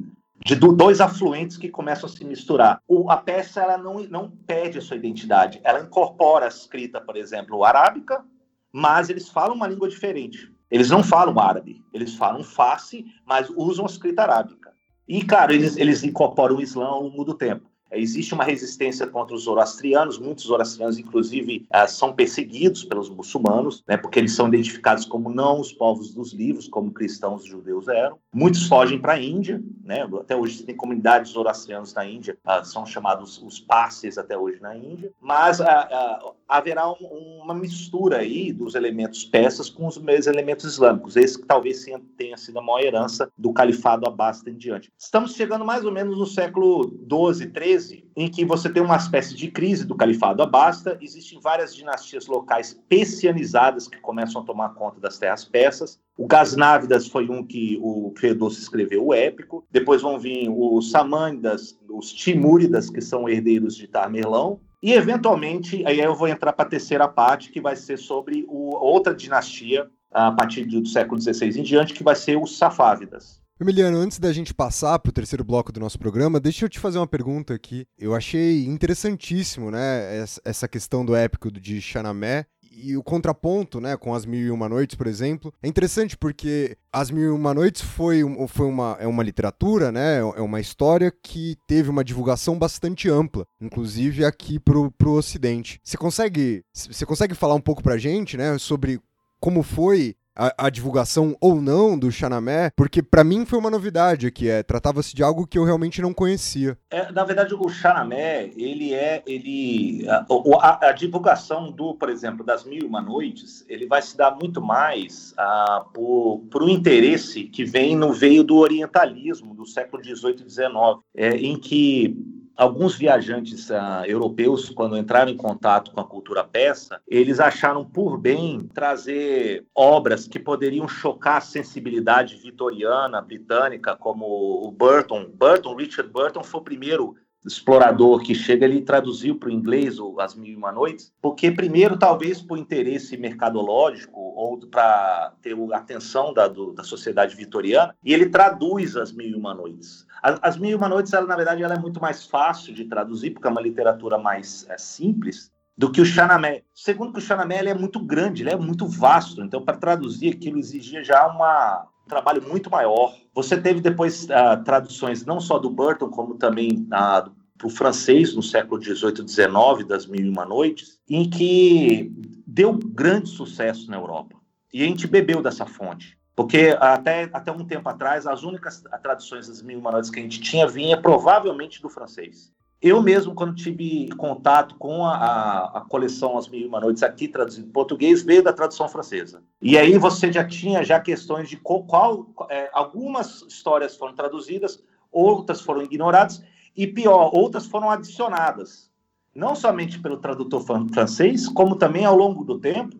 de dois afluentes que começam a se misturar. O, a persa ela não, não perde a sua identidade, ela incorpora a escrita, por exemplo, arábica, mas eles falam uma língua diferente. Eles não falam árabe, eles falam face, mas usam a escrita arábica. E, claro, eles, eles incorporam o Islã ao longo do tempo. Existe uma resistência contra os zoroastrianos, muitos zoroastrianos, inclusive, uh, são perseguidos pelos muçulmanos, né, porque eles são identificados como não os povos dos livros, como cristãos e judeus eram. Muitos fogem para a Índia, né, até hoje tem comunidades zoroastrianas na Índia, uh, são chamados os passes até hoje na Índia, mas uh, haverá um, uma mistura aí dos elementos persas com os elementos islâmicos, esse que talvez tenha sido a maior herança do califado abasta em diante. Estamos chegando mais ou menos no século 12, 13, em que você tem uma espécie de crise do califado abasta, existem várias dinastias locais persianizadas que começam a tomar conta das terras persas. O Gasnávidas foi um que o Fedossi escreveu o épico. Depois vão vir os Samânidas, os Timúridas, que são herdeiros de Tamerlão. E, eventualmente, aí eu vou entrar para a terceira parte, que vai ser sobre o, outra dinastia, a partir do século XVI em diante, que vai ser os Safávidas. Emiliano, antes da gente passar para o terceiro bloco do nosso programa, deixa eu te fazer uma pergunta aqui. Eu achei interessantíssimo, né, essa questão do épico de Xanamé e o contraponto, né, com As Mil e Uma Noites, por exemplo. É interessante porque As Mil e Uma Noites foi, foi uma, é uma literatura, né, é uma história que teve uma divulgação bastante ampla, inclusive aqui pro, pro Ocidente. Você consegue, você consegue falar um pouco pra gente, né, sobre como foi a, a, divulgação ou não do Xanamé, porque para mim foi uma novidade aqui, é, tratava-se de algo que eu realmente não conhecia. É, na verdade, o Xanamé, ele é, ele, a, a, a, divulgação do, por exemplo, das Mil e Uma Noites, ele vai se dar muito mais ah, por, por um interesse que vem no veio do orientalismo do século XVIII e XIX, é, em que alguns viajantes uh, europeus, quando entraram em contato com a cultura persa, eles acharam por bem trazer obras que poderiam chocar a sensibilidade vitoriana, britânica, como o Burton. Burton, Richard Burton, foi o primeiro explorador que chega, ele traduziu para o inglês o As Mil e Uma Noites, porque primeiro, talvez por interesse mercadológico ou para ter a atenção da, do, da sociedade vitoriana, e ele traduz As Mil e Uma Noites. As, As Mil e Uma Noites, ela, na verdade, ela é muito mais fácil de traduzir, porque é uma literatura mais é, simples, do que o Chanamé. Segundo que o ele é muito grande, ele é muito vasto, então para traduzir aquilo exigia já uma, um trabalho muito maior. Você teve depois uh, traduções não só do Burton, como também uh, para o francês no século XVIII, XIX, das Mil e Uma Noites, em que deu grande sucesso na Europa. E a gente bebeu dessa fonte. Porque até, até um tempo atrás, as únicas traduções das Mil e Uma Noites que a gente tinha vinha provavelmente do francês. Eu mesmo, quando tive contato com a, a, a coleção As Mil e Uma Noites aqui traduzida em português, veio da tradução francesa. E aí você já tinha já questões de qual, qual é, algumas histórias foram traduzidas, outras foram ignoradas, e pior, outras foram adicionadas. Não somente pelo tradutor francês, como também ao longo do tempo,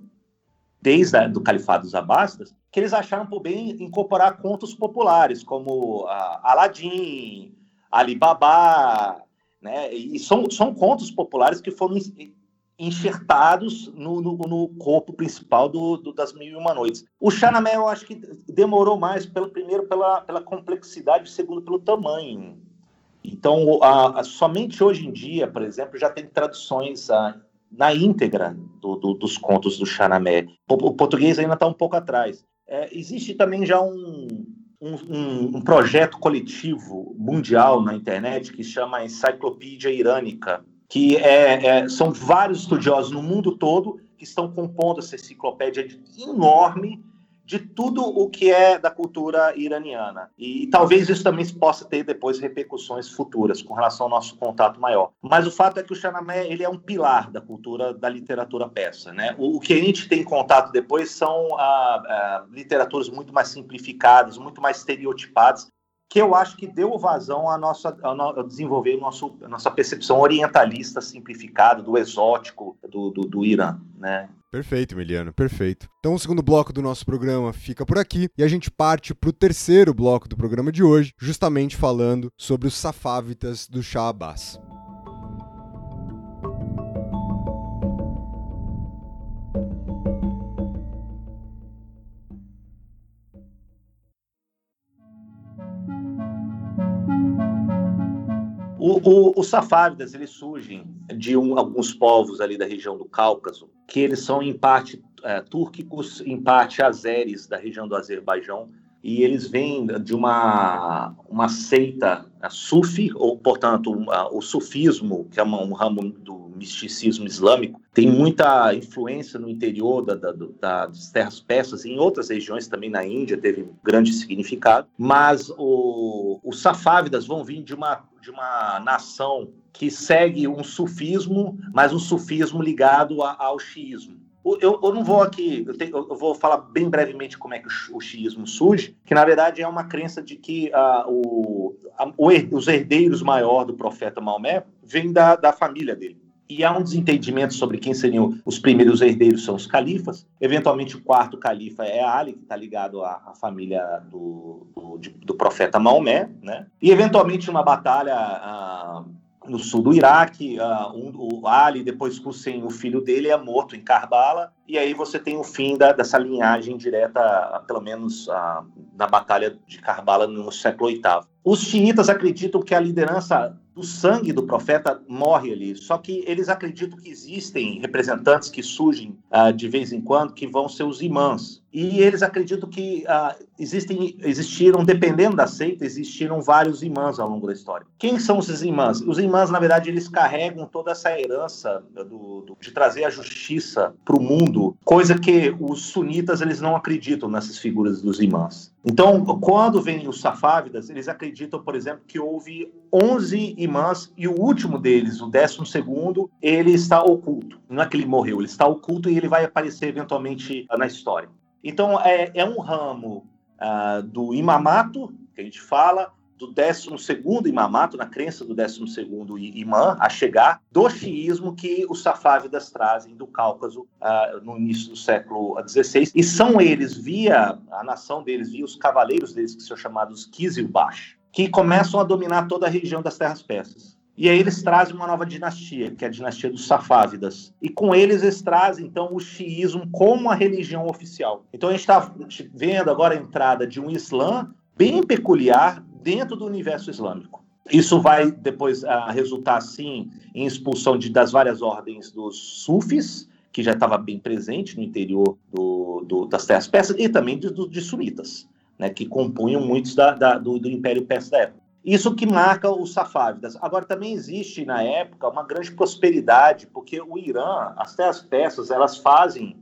desde o Califado dos Abássidas, que eles acharam por bem incorporar contos populares, como Aladim, Alibaba, né? E são, são contos populares que foram enxertados no, no, no corpo principal do, do, das Mil e Uma Noites. O Chanamé, eu acho que demorou mais, pelo primeiro, pela, pela complexidade, segundo, pelo tamanho. Então, a, a, somente hoje em dia, por exemplo, já tem traduções a, na íntegra do, do, dos contos do Chanamé. O, o português ainda está um pouco atrás. É, existe também já um, um, um, projeto coletivo mundial na internet que chama Enciclopédia Irânica, que é, é, são vários estudiosos no mundo todo que estão compondo essa enciclopédia enorme de tudo o que é da cultura iraniana. E, e, talvez isso também possa ter depois repercussões futuras com relação ao nosso contato maior. Mas o fato é que o Chanamé ele é um pilar da cultura da literatura persa. Né? O, o que a gente tem contato depois são ah, ah, literaturas muito mais simplificadas, muito mais estereotipadas, que eu acho que deu vazão à nossa, a desenvolver nosso, a nossa percepção orientalista simplificada do exótico do, do, do Irã, né? Perfeito, Emiliano, perfeito. Então o segundo bloco do nosso programa fica por aqui e a gente parte para o terceiro bloco do programa de hoje, justamente falando sobre os safávitas do Shah Abbas. O, o, os safávidas, eles surgem de um, alguns povos ali da região do Cáucaso, que eles são em parte é, túrquicos, em parte azeres da região do Azerbaijão, e eles vêm de uma, uma seita sufi, ou, portanto, o sufismo, que é um, ramo do misticismo islâmico, tem muita influência no interior da, da, da, das terras persas em outras regiões também na Índia teve grande significado, mas o, os safávidas vão vir de uma, de uma nação que segue um sufismo, mas um sufismo ligado a, ao xiismo. Eu, eu, não vou aqui, eu, tenho, eu, vou falar bem brevemente como é que o, o xiismo surge, que na verdade é uma crença de que uh, o, a, o, os herdeiros maior do profeta Maomé vêm da, da família dele e há um desentendimento sobre quem seriam os primeiros herdeiros, são os califas. Eventualmente, o quarto califa é Ali, que está ligado à, à, família do, do, do, profeta Maomé. Né? E, eventualmente, uma batalha ah, no sul do Iraque, ah, um, o Ali, depois Hussein, o filho dele, é morto em Karbala. E aí você tem o fim da, dessa linhagem direta, pelo menos ah, na batalha de Karbala no século VIII. Os xiitas acreditam que a liderança do sangue do profeta morre ali. Só que eles acreditam que existem representantes que surgem uh, de vez em quando que vão ser os imãs. E eles acreditam que uh, existem, existiram, dependendo da seita, existiram vários imãs ao longo da história. Quem são esses imãs? Os imãs, na verdade, eles carregam toda essa herança do, do, de trazer a justiça para o mundo, coisa que os sunitas eles não acreditam nessas figuras dos imãs. Então, quando vêm os safávidas, eles acreditam, por exemplo, que houve 11 imãs e o último deles, o décimo segundo, ele está oculto. Não é que ele morreu, ele está oculto e ele vai aparecer eventualmente na história. Então, é, é um ramo uh, do imamato, que a gente fala, do 12 imamato, na crença do 12 imã, a chegar, do xiismo que os safávidas trazem do Cáucaso uh, no início do século XVI. E são eles, via a nação deles, via os cavaleiros deles, que são chamados Kizilbash, que começam a dominar toda a região das terras persas. E aí eles trazem uma nova dinastia, que é a dinastia dos Safávidas. E com eles eles trazem, então, o xiismo como a religião oficial. Então a gente está vendo agora a entrada de um Islã bem peculiar dentro do universo islâmico. Isso vai depois uh, resultar, sim, em expulsão de, das várias ordens dos sufis, que já estava bem presente no interior do, do, das terras persas, e também de, de sunitas, né, que compunham muitos da, da, do, do Império Persa da época. Isso que marca os safávidas. Agora, também existe, na época, uma grande prosperidade, porque o Irã, as terras persas, elas fazem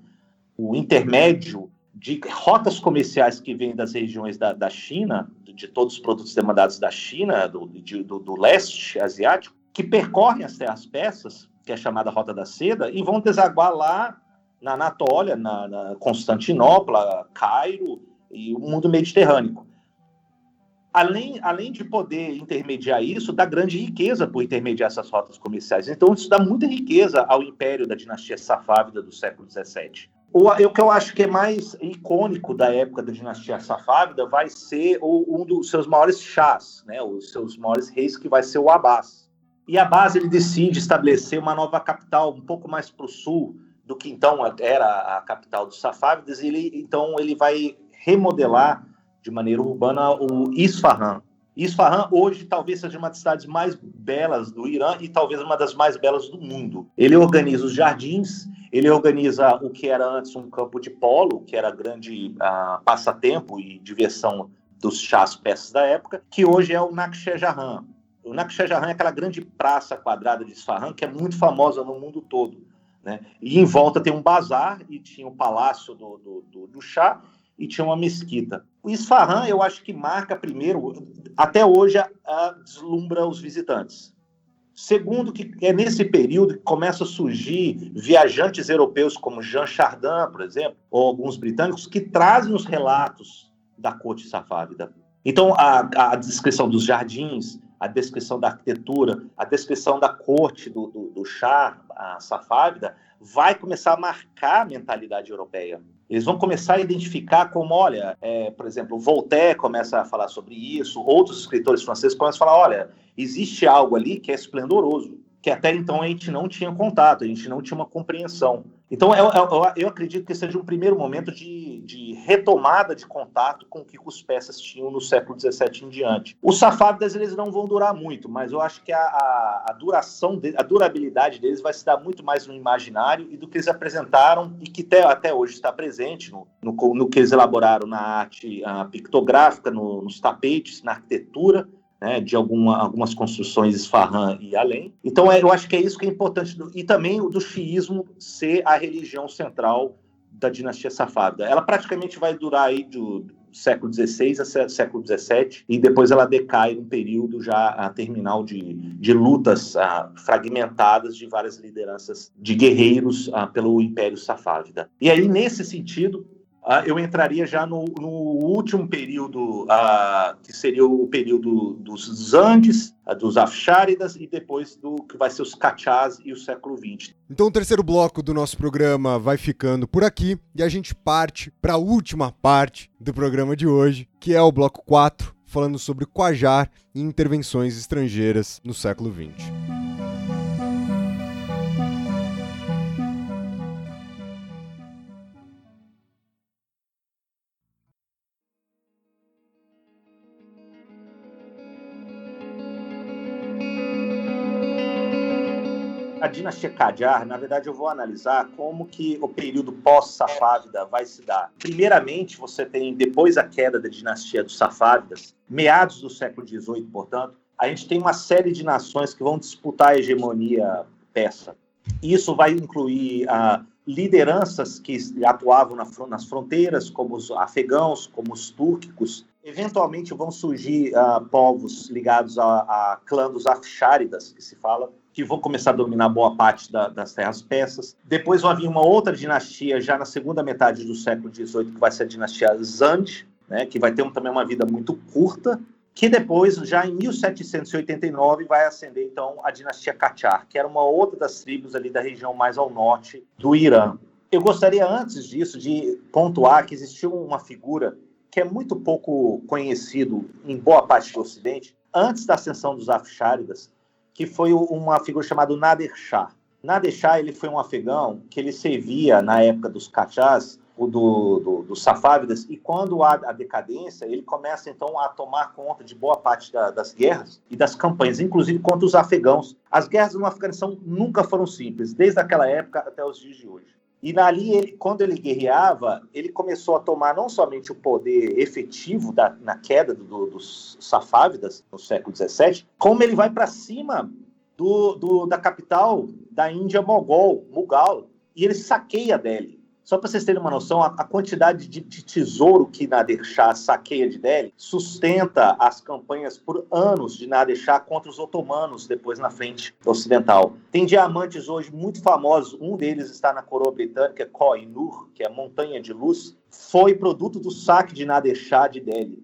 o intermédio de rotas comerciais que vêm das regiões da, da China, de todos os produtos demandados da China, do, de, do, do, leste asiático, que percorrem as terras persas, que é chamada Rota da Seda, e vão desaguar lá na Anatólia, na, na Constantinopla, Cairo e o mundo mediterrâneo. Além, além de poder intermediar isso, dá grande riqueza por intermediar essas rotas comerciais. Então, isso dá muita riqueza ao império da dinastia Safávida do século XVII. O, o que eu acho que é mais icônico da época da dinastia Safávida vai ser o, um dos seus maiores chás, né, os seus maiores reis, que vai ser o Abbas. E Abbas ele decide estabelecer uma nova capital um pouco mais para o sul do que então era a capital dos Safávidas, ele, então ele vai remodelar de maneira urbana o Isfahan. Isfahan hoje talvez seja uma das cidades mais belas do Irã e talvez uma das mais belas do mundo. Ele organiza os jardins, ele organiza o que era antes um campo de polo, que era grande uh, passatempo e diversão dos chás persas da época, que hoje é o Nakshejahan. O Nakshejahan é aquela grande praça quadrada de Isfahan que é muito famosa no mundo todo. Né? E em volta tem um bazar e tinha o palácio do, do, do, do chá e tinha uma mesquita. O Isfahan, eu acho que marca primeiro, até hoje, a, deslumbra os visitantes. Segundo, que é nesse período que começam a surgir viajantes europeus como Jean Chardin, por exemplo, ou alguns britânicos, que trazem os relatos da corte safávida. Então, a, a descrição dos jardins, a descrição da arquitetura, a descrição da corte do, do, do a safávida, vai começar a marcar a mentalidade europeia. Eles vão começar a identificar como, olha, é, por exemplo, Voltaire começa a falar sobre isso, outros escritores franceses começam a falar, olha, existe algo ali que é esplendoroso, que até então a gente não tinha contato, a gente não tinha uma compreensão. Então, eu, eu, eu acredito que seja um primeiro momento de, de, retomada de contato com o que os peças tinham no século XVII em diante. Os safávidas, eles não vão durar muito, mas eu acho que a, a, a duração, de, a durabilidade deles vai se dar muito mais no imaginário e do que eles apresentaram e que até, até hoje está presente no, no, no que eles elaboraram na arte pictográfica, no, nos tapetes, na arquitetura, né, de alguma, algumas construções Isfahan e além. Então, é, eu acho que é isso que é importante. E também o do xiismo ser a religião central da dinastia safávida. Ela praticamente vai durar aí do, século XVI a século XVII, e depois ela decai num período já a terminal de, de lutas a, fragmentadas de várias lideranças de guerreiros a, pelo Império Safávida. E aí, nesse sentido, ah, eu entraria já no, no último período, ah, que seria o período dos Andes, ah, dos Afsháridas e depois do que vai ser os Cachás e o século XX. Então o terceiro bloco do nosso programa vai ficando por aqui e a gente parte para a última parte do programa de hoje, que é o bloco 4, falando sobre Quajar e intervenções estrangeiras no século XX. Dinastia Qajar, na verdade, eu vou analisar como que o período pós-Safávida vai se dar. Primeiramente, você tem, depois da queda da dinastia dos Safávidas, meados do século XVIII, portanto, a gente tem uma série de nações que vão disputar a hegemonia persa. Isso vai incluir ah, lideranças que atuavam na, nas fronteiras, como os afegãos, como os túrquicos. Eventualmente vão surgir ah, povos ligados a, a clã dos Afsháridas, que se fala, que vão começar a dominar boa parte da, das terras persas. Depois vai vir uma outra dinastia, já na segunda metade do século XVIII, que vai ser a dinastia Zand, né, que vai ter um, também uma vida muito curta, que depois, já em 1789, vai ascender então a dinastia Qajar, que era uma outra das tribos ali da região mais ao norte do Irã. Eu gostaria, antes disso, de pontuar que existiu uma figura que é muito pouco conhecido em boa parte do Ocidente, antes da ascensão dos Afsháridas, que foi uma figura chamada Nader Shah. Nader Shah ele foi um afegão que ele servia na época dos Kachás, do, do, dos Safávidas, e quando há a decadência, ele começa então a tomar conta de boa parte da, das guerras e das campanhas, inclusive contra os afegãos. As guerras no Afeganistão nunca foram simples, desde aquela época até os dias de hoje. E ali, ele, quando ele guerreava, ele começou a tomar não somente o poder efetivo da, na queda do, dos Safávidas no século XVII, como ele vai para cima do, do, da capital da Índia Mogol, Mughal, e ele saqueia Delhi. Só para vocês terem uma noção, a, a quantidade de, de, tesouro que Nader Shah saqueia de Delhi sustenta as campanhas por anos de Nader Shah contra os otomanos depois na frente ocidental. Tem diamantes hoje muito famosos, um deles está na coroa britânica, Koh-i-Noor, que é Montanha de Luz, foi produto do saque de Nader Shah de Delhi.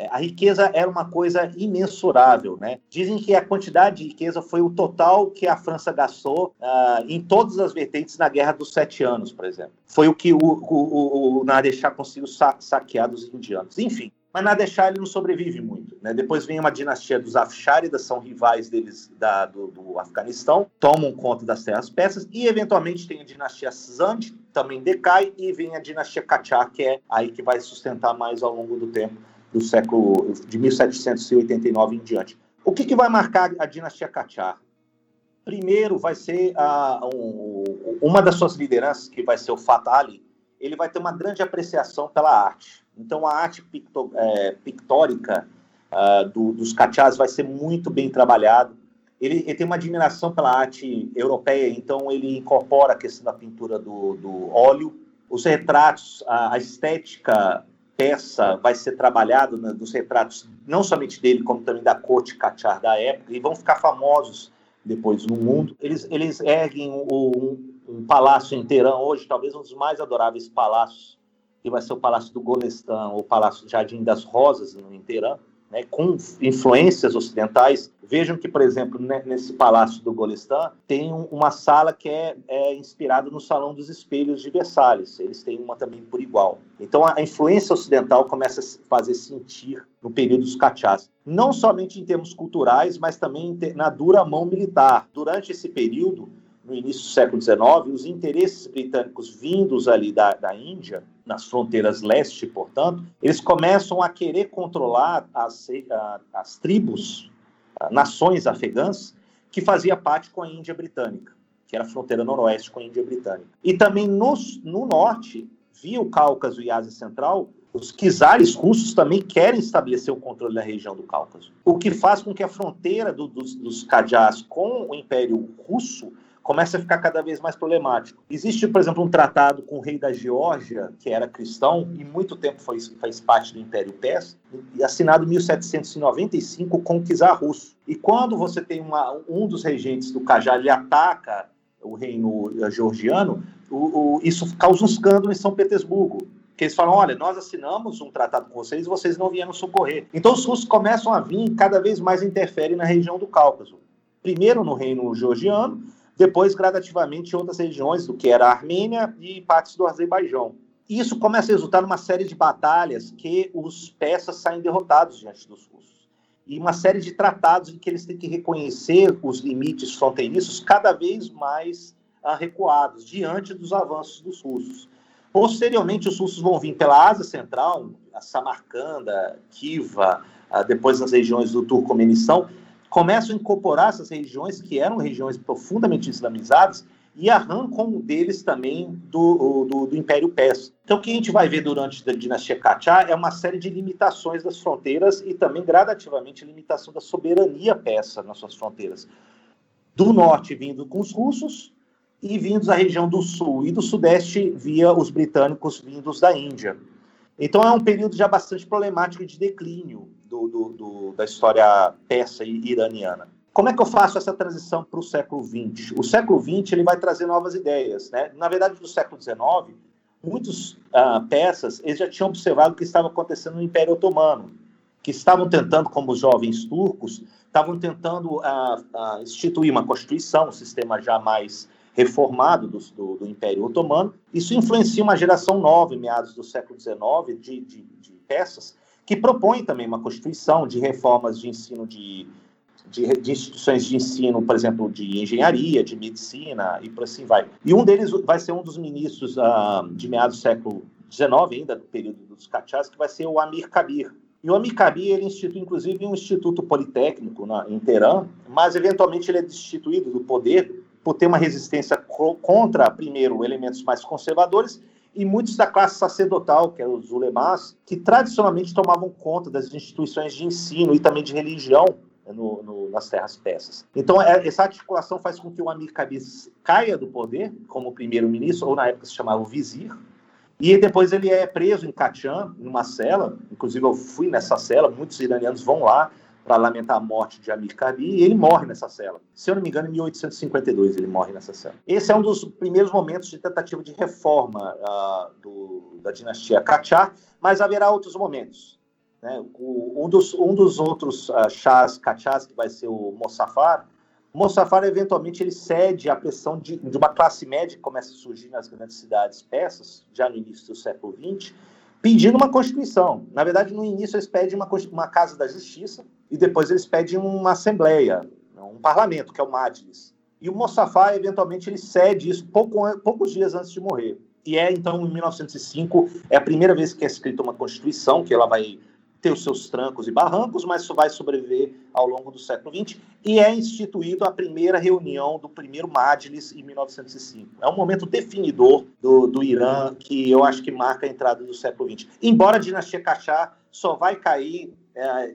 É, a riqueza era uma coisa imensurável, né? Dizem que a quantidade de riqueza foi o total que a França gastou uh, em todas as vertentes na Guerra dos Sete Anos, por exemplo. Foi o que o, o, o Shah conseguiu sa saquear dos indianos. Enfim, mas Shah ele não sobrevive muito. Né? Depois vem uma dinastia dos Afsharidas, são rivais deles da, do, do, Afeganistão, tomam conta das terras persas e eventualmente tem a dinastia Zand, também decai, e vem a dinastia Kachar, que é aí que vai sustentar mais ao longo do tempo do século de 1789 em diante. O que, que vai marcar a dinastia Kachar? Primeiro vai ser a, um, uma das suas lideranças, que vai ser o Fatali, ele vai ter uma grande apreciação pela arte. Então, a arte picto, é, pictórica uh, do, dos Kachars vai ser muito bem trabalhada. Ele, ele, tem uma admiração pela arte europeia, então ele incorpora a questão da pintura do, do óleo, os retratos, a, a estética peça vai ser trabalhado né, dos retratos não somente dele, como também da corte Cachar da época, e vão ficar famosos depois no mundo. Eles, eles erguem um, um, palácio em hoje, talvez um dos mais adoráveis palácios, que vai ser o Palácio do Golestan, o Palácio Jardim das Rosas, em Teherã né, com influências ocidentais. Vejam que, por exemplo, né, nesse Palácio do Golestan, tem uma sala que é, é inspirada no Salão dos Espelhos de Versalhes. Eles têm uma também por igual. Então, a, a influência ocidental começa a fazer sentir no período dos Cachás. Não somente em termos culturais, mas também na dura mão militar. Durante esse período, no início do século XIX, os interesses britânicos vindos ali da, da Índia, nas fronteiras leste, portanto, eles começam a querer controlar as, as tribos, nações afegãs, que fazia parte com a Índia britânica, que era a fronteira noroeste com a Índia britânica. E também no, no norte, via o Cáucaso e Ásia Central, os czares russos também querem estabelecer o controle da região do Cáucaso, o que faz com que a fronteira do, dos, dos com o Império Russo começa a ficar cada vez mais problemático. Existe, por exemplo, um tratado com o rei da Geórgia, que era cristão e muito tempo foi, faz parte do Império Persa, e assinado em 1795 com o czar russo. E quando você tem uma, um dos regentes do Qajar, ele ataca o reino georgiano, o, o, isso causa um escândalo em São Petersburgo. Que eles falam: olha, nós assinamos um tratado com vocês e vocês não vieram socorrer. Então os russos começam a vir cada vez mais interferem na região do Cáucaso. Primeiro no reino georgiano, depois gradativamente outras regiões, do que era a Armênia e partes do Azerbaijão. Isso começa a resultar numa série de batalhas que os persas saem derrotados diante dos russos. E uma série de tratados em que eles têm que reconhecer os limites fronteiriços cada vez mais uh, recuados diante dos avanços dos russos. Posteriormente, os russos vão vir pela Ásia Central, a Samarcanda, Kiva, uh, depois nas regiões do Turcomenistão, começam a incorporar essas regiões, que eram regiões profundamente islamizadas, e arrancam deles também do, do, do, Império Persa. Então, o que a gente vai ver durante a dinastia Qajar é uma série de limitações das fronteiras e também, gradativamente, limitação da soberania persa nas suas fronteiras. Do norte, vindo com os russos, e vindos da região do sul e do sudeste, via os britânicos vindos da Índia. Então, é um período já bastante problemático de declínio do, do, do, da história persa e iraniana. Como é que eu faço essa transição para o século XX? O século XX ele vai trazer novas ideias. Né? Na verdade, no século XIX, muitos uh, persas eles já tinham observado o que estava acontecendo no Império Otomano, que estavam tentando, como os jovens turcos, estavam tentando uh, uh, instituir uma constituição, um sistema já mais reformado do, do, do, Império Otomano. Isso influencia uma geração nova, em meados do século XIX, de, de, de persas, que propõe também uma constituição de reformas de ensino de de, de, instituições de ensino, por exemplo, de engenharia, de medicina e por assim vai. E um deles vai ser um dos ministros uh, de meados do século XIX, ainda do período dos Cachás, que vai ser o Amir Kabir. E o Amir Kabir, ele institui, inclusive, um instituto politécnico na, em Teherã, mas, eventualmente, ele é destituído do poder por ter uma resistência contra, primeiro, elementos mais conservadores e muitos da classe sacerdotal, que eram os ulemás, que tradicionalmente tomavam conta das instituições de ensino e também de religião né, no, no, nas terras persas. Então, é, essa articulação faz com que o Amir Kabir caia do poder como primeiro-ministro, ou na época se chamava o vizir, e depois ele é preso em Kachan, numa cela. Inclusive, eu fui nessa cela, muitos iranianos vão lá para lamentar a morte de Amir Kabi, e ele morre nessa cela. Se eu não me engano, em 1852 ele morre nessa cela. Esse é um dos primeiros momentos de tentativa de reforma uh, do, da dinastia Kachar, mas haverá outros momentos. Né? O, um, dos, um dos outros uh, chás Kachás, que vai ser o Mossafar, Mossafar, eventualmente, ele cede à pressão de, de, uma classe média que começa a surgir nas grandes cidades persas, já no início do século XX, pedindo uma constituição. Na verdade, no início, eles pedem uma, uma Casa da Justiça e depois eles pedem uma Assembleia, um parlamento, que é o Majlis. E o Mossafar, eventualmente, ele cede isso pouco, poucos dias antes de morrer. E é, então, em 1905, é a primeira vez que é escrita uma Constituição, que ela vai ter os seus trancos e barrancos, mas isso vai sobreviver ao longo do século XX, e é instituído a primeira reunião do primeiro Majlis em 1905. É um momento definidor do, do Irã, que eu acho que marca a entrada do século XX. Embora a dinastia Kachar só vai cair é,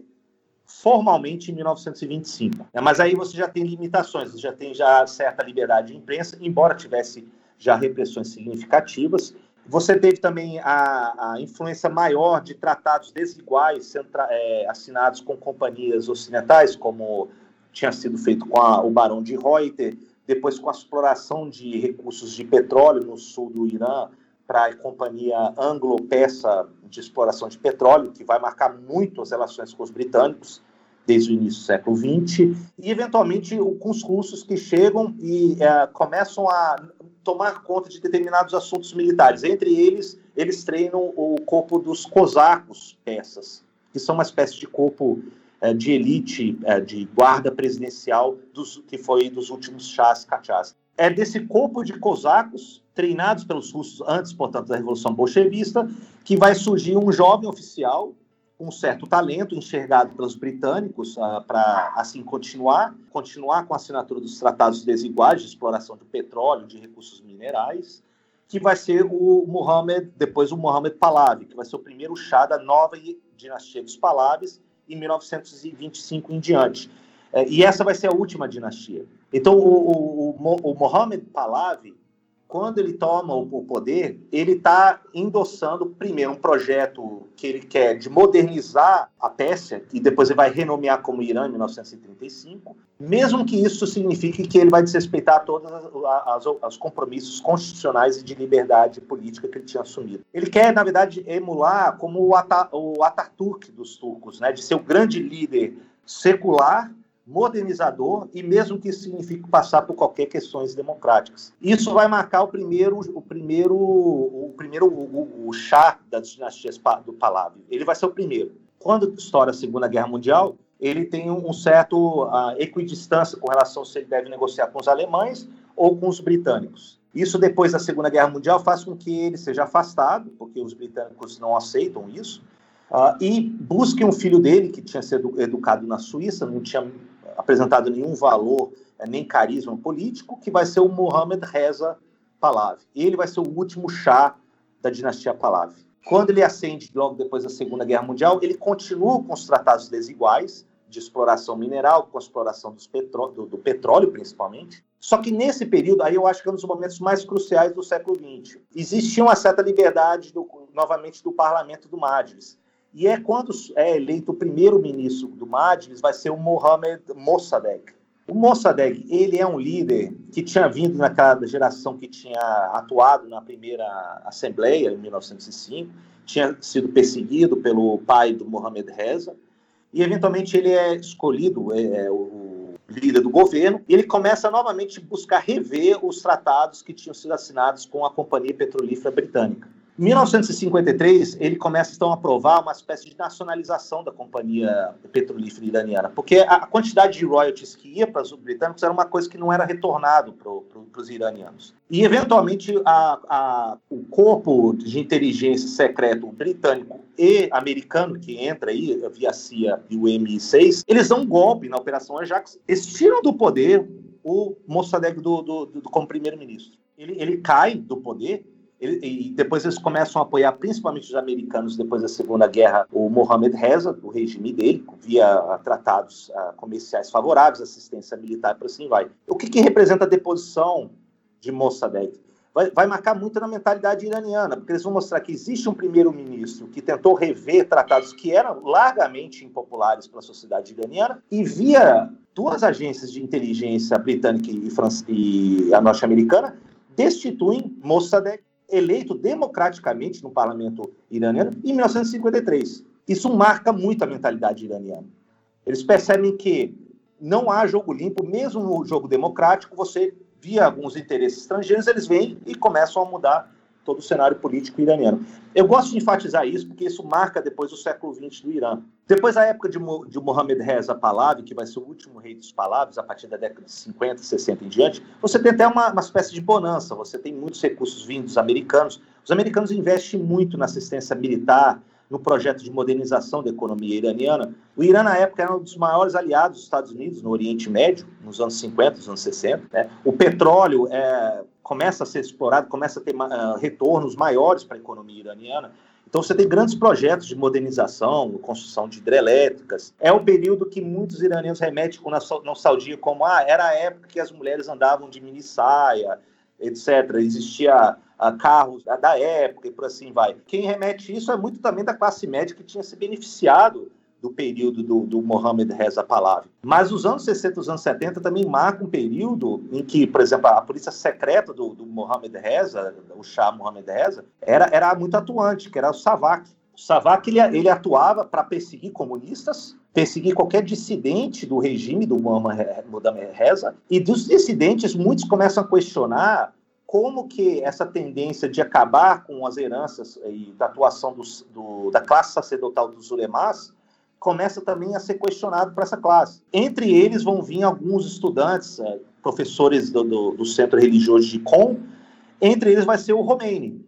formalmente em 1925. Né? Mas aí você já tem limitações, você já tem já certa liberdade de imprensa, embora tivesse já repressões significativas, você teve também a, a influência maior de tratados desiguais centra, é, assinados com companhias ocidentais, como tinha sido feito com a, o Barão de Reuter, depois com a exploração de recursos de petróleo no sul do Irã para a companhia anglo-persa de exploração de petróleo, que vai marcar muito as relações com os britânicos desde o início do século XX, e eventualmente com os russos que chegam e é, começam a tomar conta de determinados assuntos militares. Entre eles, eles treinam o corpo dos cosacos persas, que são uma espécie de corpo é, de elite, é, de guarda presidencial, dos, que foi dos últimos chás cachás. É desse corpo de cosacos, treinados pelos russos antes, portanto, da Revolução Bolchevista, que vai surgir um jovem oficial com um certo talento enxergado pelos britânicos uh, para assim continuar, continuar com a assinatura dos tratados desiguais de exploração de petróleo, de recursos minerais, que vai ser o Mohammed, depois o Mohammed Pahlavi, que vai ser o primeiro chá da nova dinastia dos Pahlavis em 1925 em diante. É, e essa vai ser a última dinastia. Então, o, o, o, Mohammed Pahlavi quando ele toma o poder, ele está endossando, primeiro, um projeto que ele quer de modernizar a Pérsia, e depois ele vai renomear como Irã em 1935, mesmo que isso signifique que ele vai desrespeitar todos os compromissos constitucionais e de liberdade política que ele tinha assumido. Ele quer, na verdade, emular como o, o Ataturk dos turcos, né, de ser o grande líder secular modernizador e mesmo que signifique passar por qualquer questões democráticas. Isso vai marcar o primeiro o primeiro o primeiro o, o chá das dinastias do Palácio. Ele vai ser o primeiro. Quando estoura a Segunda Guerra Mundial, ele tem um certo uh, equidistância com relação se ele deve negociar com os alemães ou com os britânicos. Isso depois da Segunda Guerra Mundial faz com que ele seja afastado, porque os britânicos não aceitam isso, uh, e busque um filho dele que tinha sido educado na Suíça, não tinha apresentado nenhum valor é, nem carisma político, que vai ser o Mohammed Reza Pahlavi. Ele vai ser o último chá da dinastia Pahlavi. Quando ele ascende logo depois da Segunda Guerra Mundial, ele continua com os tratados desiguais de exploração mineral, com a exploração petró do, do, petróleo, principalmente. Só que nesse período, aí eu acho que é um dos momentos mais cruciais do século XX. Existia uma certa liberdade, do, novamente, do parlamento do Majlis. E é quando é eleito o primeiro-ministro do Majlis, vai ser o Mohamed Mossadegh. O Mossadegh, ele é um líder que tinha vindo naquela geração que tinha atuado na primeira Assembleia, em 1905, tinha sido perseguido pelo pai do Mohamed Reza, e eventualmente ele é escolhido é, é, o líder do governo, e ele começa novamente a buscar rever os tratados que tinham sido assinados com a Companhia Petrolífera Britânica. Em 1953, ele começa então a aprovar uma espécie de nacionalização da companhia petrolífera iraniana, porque a quantidade de royalties que ia para os britânicos era uma coisa que não era retornado para os iranianos. E, eventualmente, a, a, o corpo de inteligência secreto britânico e americano, que entra aí via CIA e o MI6, eles dão um golpe na Operação Ajax, eles tiram do poder o Mossadegh do, do, do, como primeiro-ministro. Ele, ele cai do poder ele, e depois eles começam a apoiar, principalmente os americanos, depois da Segunda Guerra, o Mohammed Reza, o regime dele, via ah, tratados uh, comerciais favoráveis, assistência militar, por assim vai. O que, que representa a deposição de Mossadegh? Vai, vai, marcar muito na mentalidade iraniana, porque eles vão mostrar que existe um primeiro-ministro que tentou rever tratados que eram largamente impopulares para a sociedade iraniana, e via duas agências de inteligência britânica e, e a norte-americana destituem Mossadegh eleito democraticamente no parlamento iraniano em 1953. Isso marca muito a mentalidade iraniana. Eles percebem que não há jogo limpo, mesmo no jogo democrático, você via alguns interesses estrangeiros, eles vêm e começam a mudar todo o cenário político iraniano. Eu gosto de enfatizar isso porque isso marca depois o século XX do Irã. Depois da época de, de Mohammed Reza Pahlavi, que vai ser o último rei dos Pahlavis, a partir da década de 50, 60 em diante, você tem até uma, uma espécie de bonança, você tem muitos recursos vindos americanos. Os americanos investem muito na assistência militar, no projeto de modernização da economia iraniana. O Irã, na época, era um dos maiores aliados dos Estados Unidos no Oriente Médio, nos anos 50, nos anos 60. Né? O petróleo é, começa a ser explorado, começa a ter uh, retornos maiores para a economia iraniana. Então você tem grandes projetos de modernização, construção de hidrelétricas. É o período que muitos iranianos remetem com nostalgia como ah, era a época que as mulheres andavam de mini saia, etc. Existia uh, carros da época e por assim vai. Quem remete isso é muito também da classe média que tinha se beneficiado do período do, do Mohammed Reza Pahlavi. Mas os anos 60 e os anos 70 também marcam um período em que, por exemplo, a polícia secreta do, do Mohammed Reza, o Shah Mohammed Reza, era, era muito atuante, que era o Savak. O Savak ele, ele atuava para perseguir comunistas, perseguir qualquer dissidente do regime do Mohammed Reza, e dos dissidentes, muitos começam a questionar como que essa tendência de acabar com as heranças e da atuação do, da classe sacerdotal dos ulemás começa também a ser questionado para essa classe. Entre eles vão vir alguns estudantes, é, professores do, do, do, Centro Religioso de Com, entre eles vai ser o Romeini,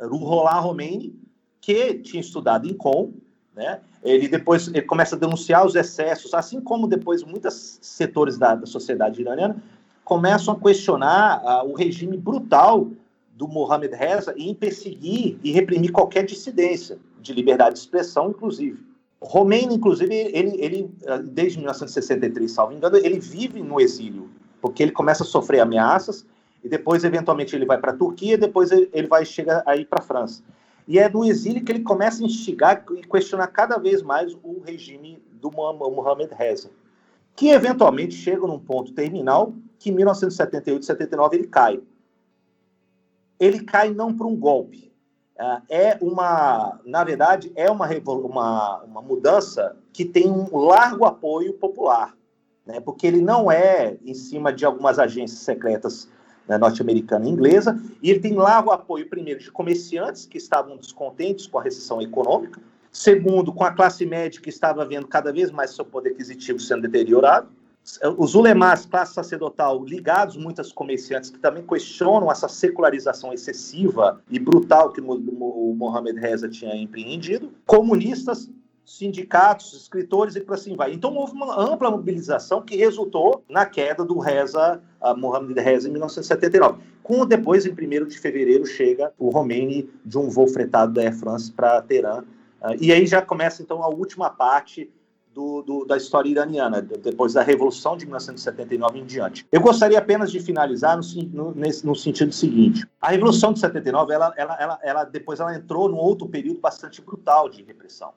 Ruhollah Romeini, que tinha estudado em Com, né? Ele depois ele começa a denunciar os excessos, assim como depois muitos setores da, da sociedade iraniana começam a questionar o regime brutal do Mohammed Reza em perseguir e reprimir qualquer dissidência de liberdade de expressão, inclusive. Romeini, inclusive, ele, ele, desde 1963, salvo engano, ele vive no exílio, porque ele começa a sofrer ameaças e depois, eventualmente, ele vai para a Turquia, depois ele vai chegar aí para a França. E é no exílio que ele começa a instigar e questionar cada vez mais o regime do Mohammed Reza, que eventualmente chega num ponto terminal que em 1978, 79 ele cai. Ele cai não por um golpe, é uma, na verdade, é uma, uma, uma mudança que tem um largo apoio popular, né? porque ele não é em cima de algumas agências secretas né, norte-americana e inglesa, e ele tem largo apoio, primeiro, de comerciantes que estavam descontentes com a recessão econômica, segundo, com a classe média que estava vendo cada vez mais seu poder aquisitivo sendo deteriorado, os ulemás, classe sacerdotal, ligados muitas comerciantes que também questionam essa secularização excessiva e brutal que o Mohamed Reza tinha empreendido, comunistas, sindicatos, escritores e por assim vai. Então houve uma ampla mobilização que resultou na queda do Reza, Mohamed Reza, em 1979. Com depois, em 1 de fevereiro, chega o Khomeini de um voo fretado da Air France para Teherã. Uh, e aí já começa então a última parte do, do, da história iraniana, depois da Revolução de 1979 em diante. Eu gostaria apenas de finalizar no, no, no sentido seguinte: a Revolução de 79, ela, ela, ela, ela, depois ela entrou num outro período bastante brutal de repressão.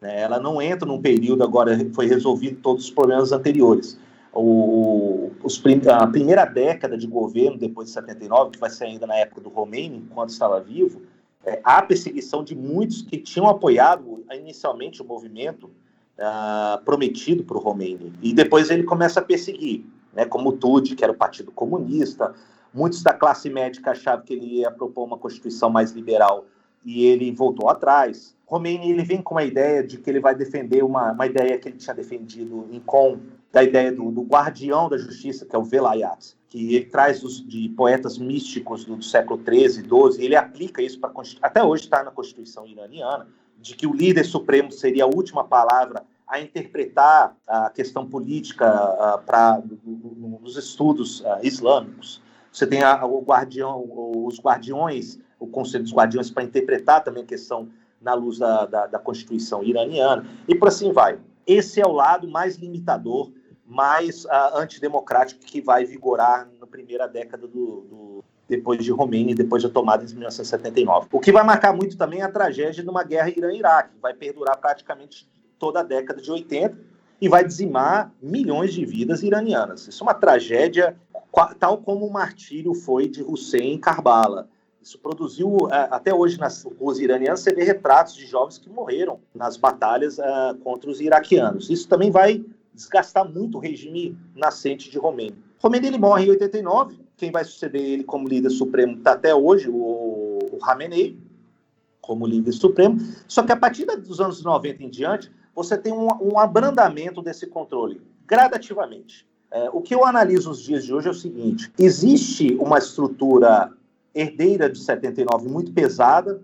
Né? Ela não entra num período agora foi resolvido todos os problemas anteriores. O, os, a primeira década de governo depois de 79, que vai ser ainda na época do Khomeini, enquanto estava vivo, é, há perseguição de muitos que tinham apoiado inicialmente o movimento uh, prometido para o Khomeini. E depois ele começa a perseguir, né, como o TUD, que era o Partido Comunista, Muitos da classe médica achavam que ele ia propor uma constituição mais liberal e ele voltou atrás. Khomeini ele vem com a ideia de que ele vai defender uma, uma ideia que ele tinha defendido em Com, da ideia do, do guardião da justiça, que é o Velayat, que ele traz os, de poetas místicos do, do século XIII, XII, ele aplica isso para até hoje está na Constituição iraniana, de que o líder supremo seria a última palavra a interpretar a questão política uh, para nos estudos uh, islâmicos. Você tem a, o guardião, os guardiões, o Conselho dos Guardiões para interpretar também a questão na luz da, da, da Constituição iraniana e por assim vai. Esse é o lado mais limitador mais uh, antidemocrático que vai vigorar na primeira década do, do depois de e depois da tomada de 1979. O que vai marcar muito também é a tragédia de uma guerra Irã-Iraque, vai perdurar praticamente toda a década de 80 e vai dizimar milhões de vidas iranianas. Isso é uma tragédia tal como o martírio foi de Hussein em Karbala. Isso produziu, é, até hoje nas ruas iranianas, você vê retratos de jovens que morreram nas batalhas uh, contra os iraquianos. Isso também vai desgastar muito o regime nascente de Khomeini. Khomeini ele morre em 89, quem vai suceder ele como líder supremo está até hoje, o, o como líder supremo, só que a partir dos anos 90 em diante, você tem um, um abrandamento desse controle, gradativamente. É, o que eu analiso nos dias de hoje é o seguinte: existe uma estrutura herdeira de 79 muito pesada,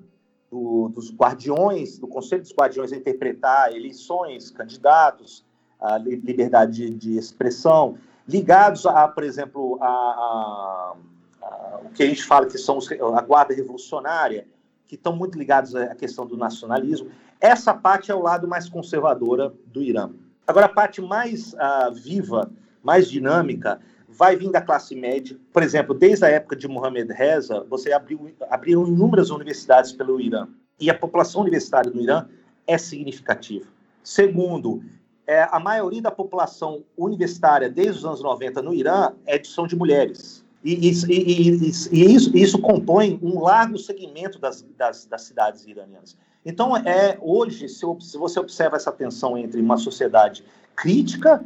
do, dos guardiões, do Conselho dos Guardiões a interpretar eleições, candidatos, a liberdade de, de expressão, ligados a, por exemplo, a, a, a, o que a gente fala que são os, a guarda revolucionária, que estão muito ligados à questão do nacionalismo. Essa parte é o lado mais conservadora do Irã. Agora, a parte mais uh, viva, mais dinâmica, vai vir da classe média. Por exemplo, desde a época de Mohamed Reza, você abriu, abriu inúmeras universidades pelo Irã. E a população universitária do Irã é significativa. Segundo, é, a maioria da população universitária desde os anos 90 no Irã é de, são de mulheres. E, e, e, e isso, isso, compõe um largo segmento das, das, das, cidades iranianas. Então, é hoje, se, se, você observa essa tensão entre uma sociedade crítica,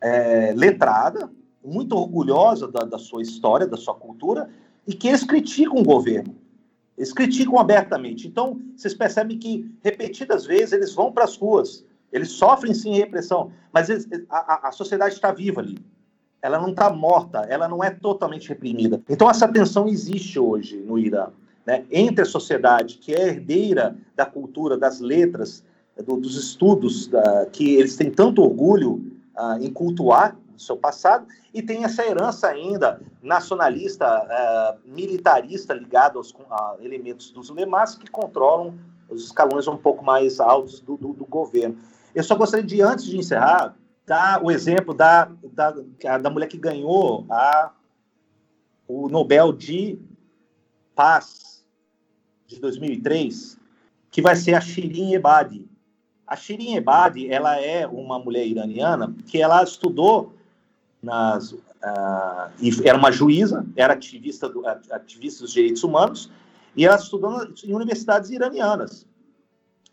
é, letrada, muito orgulhosa da, da sua história, da sua cultura, e que eles criticam o governo. Eles criticam abertamente. Então, vocês percebem que, repetidas vezes, eles vão para as ruas eles sofrem sim repressão, mas eles, a, a sociedade está viva ali. Ela não está morta, ela não é totalmente reprimida. Então essa tensão existe hoje no Irã, né? entre a sociedade que é herdeira da cultura, das letras, do, dos estudos da, que eles têm tanto orgulho uh, em cultuar no seu passado, e tem essa herança ainda nacionalista, uh, militarista, ligada aos elementos dos lemas que controlam os escalões um pouco mais altos do, do, do governo. Eu só gostaria de, antes de encerrar, dar o exemplo da, da, da mulher que ganhou a, o Nobel de Paz de 2003, que vai ser a Shirin Ebadi. A Shirin Ebadi, ela é uma mulher iraniana que ela estudou nas uh, era uma juíza, era ativista do, ativista dos direitos humanos e ela estudou em universidades iranianas.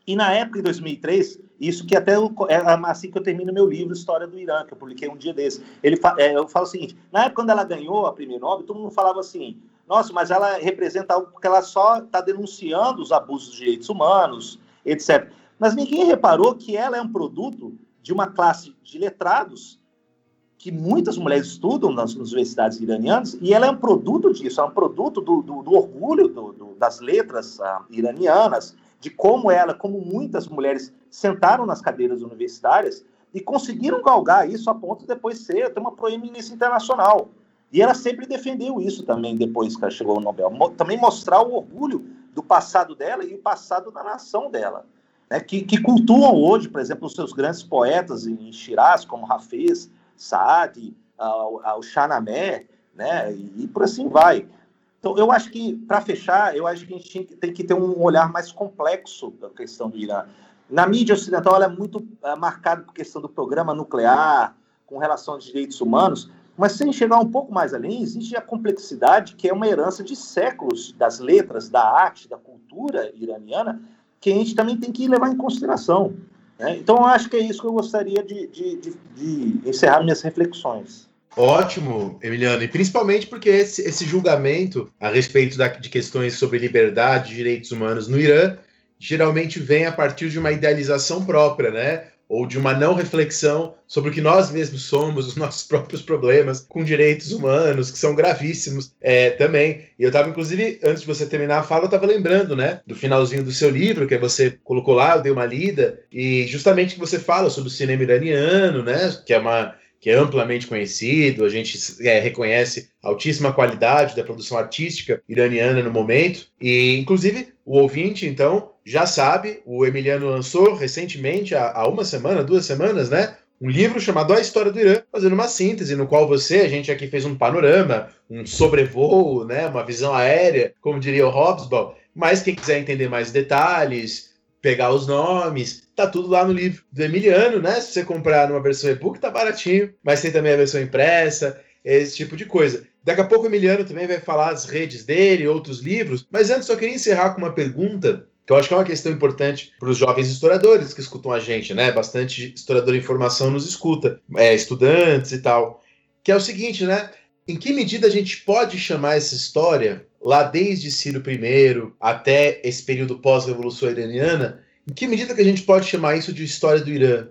E na época, em 2003, isso que até eu, é assim que eu termino meu livro História do Irã, que eu publiquei um dia desse. Ele é, eu falo o seguinte: na época quando ela ganhou a Prêmio Nobel, todo mundo falava assim: nossa, mas ela representa algo porque ela só está denunciando os abusos dos direitos humanos, etc. Mas ninguém reparou que ela é um produto de uma classe de letrados que muitas mulheres estudam nas universidades iranianas, e ela é um produto disso, é um produto do, do, do orgulho do, das letras uh, iranianas, de como ela, como muitas mulheres sentaram nas cadeiras universitárias e conseguiram galgar isso a ponto de depois ser ter uma proeminência internacional. E ela sempre defendeu isso também depois que ela chegou ao Nobel. Também mostrar o orgulho do passado dela e o passado da nação dela. Né? Que, que cultuam hoje, por exemplo, os seus grandes poetas em Shiraz, como Hafez, Saad, o Chanamé, né? E, e por assim vai. Então, eu acho que, para fechar, eu acho que a gente tem que ter um olhar mais complexo da questão do Irã. Na mídia ocidental, ela é muito é, marcada por questão do programa nuclear, com relação aos direitos humanos, mas sem chegar um pouco mais além, existe a complexidade que é uma herança de séculos das letras, da arte, da cultura iraniana, que a gente também tem que levar em consideração. Né? Então, eu acho que é isso que eu gostaria de, de, de, de encerrar minhas reflexões. Ótimo, Emiliano, e principalmente porque esse, esse julgamento a respeito da, de questões sobre liberdade e direitos humanos no Irã geralmente vem a partir de uma idealização própria, né? Ou de uma não reflexão sobre o que nós mesmos somos, os nossos próprios problemas com direitos humanos, que são gravíssimos é, também. E eu estava, inclusive, antes de você terminar a fala, eu estava lembrando, né, do finalzinho do seu livro, que você colocou lá, eu dei uma lida, e justamente que você fala sobre o cinema iraniano, né, que é uma que é amplamente conhecido, a gente é, reconhece a altíssima qualidade da produção artística iraniana no momento, e inclusive o ouvinte, então, já sabe, o Emiliano lançou recentemente, há, há uma semana, duas semanas, né? Um livro chamado A História do Irã, fazendo uma síntese, no qual você, a gente aqui fez um panorama, um sobrevoo, né, uma visão aérea, como diria o Hobsbawm, mas quem quiser entender mais detalhes, pegar os nomes, tá tudo lá no livro do Emiliano, né? Se você comprar numa versão e-book, tá baratinho, mas tem também a versão impressa, esse tipo de coisa. Daqui a pouco o Emiliano também vai falar as redes dele, outros livros, mas antes só queria encerrar com uma pergunta que eu acho que é uma questão importante para os jovens historiadores que escutam a gente, né? Bastante historiador em formação nos escuta, é, estudantes e tal. Que é o seguinte, né? Em que medida a gente pode chamar essa história lá desde Ciro I até esse período pós-revolução iraniana, em que medida que a gente pode chamar isso de história do Irã?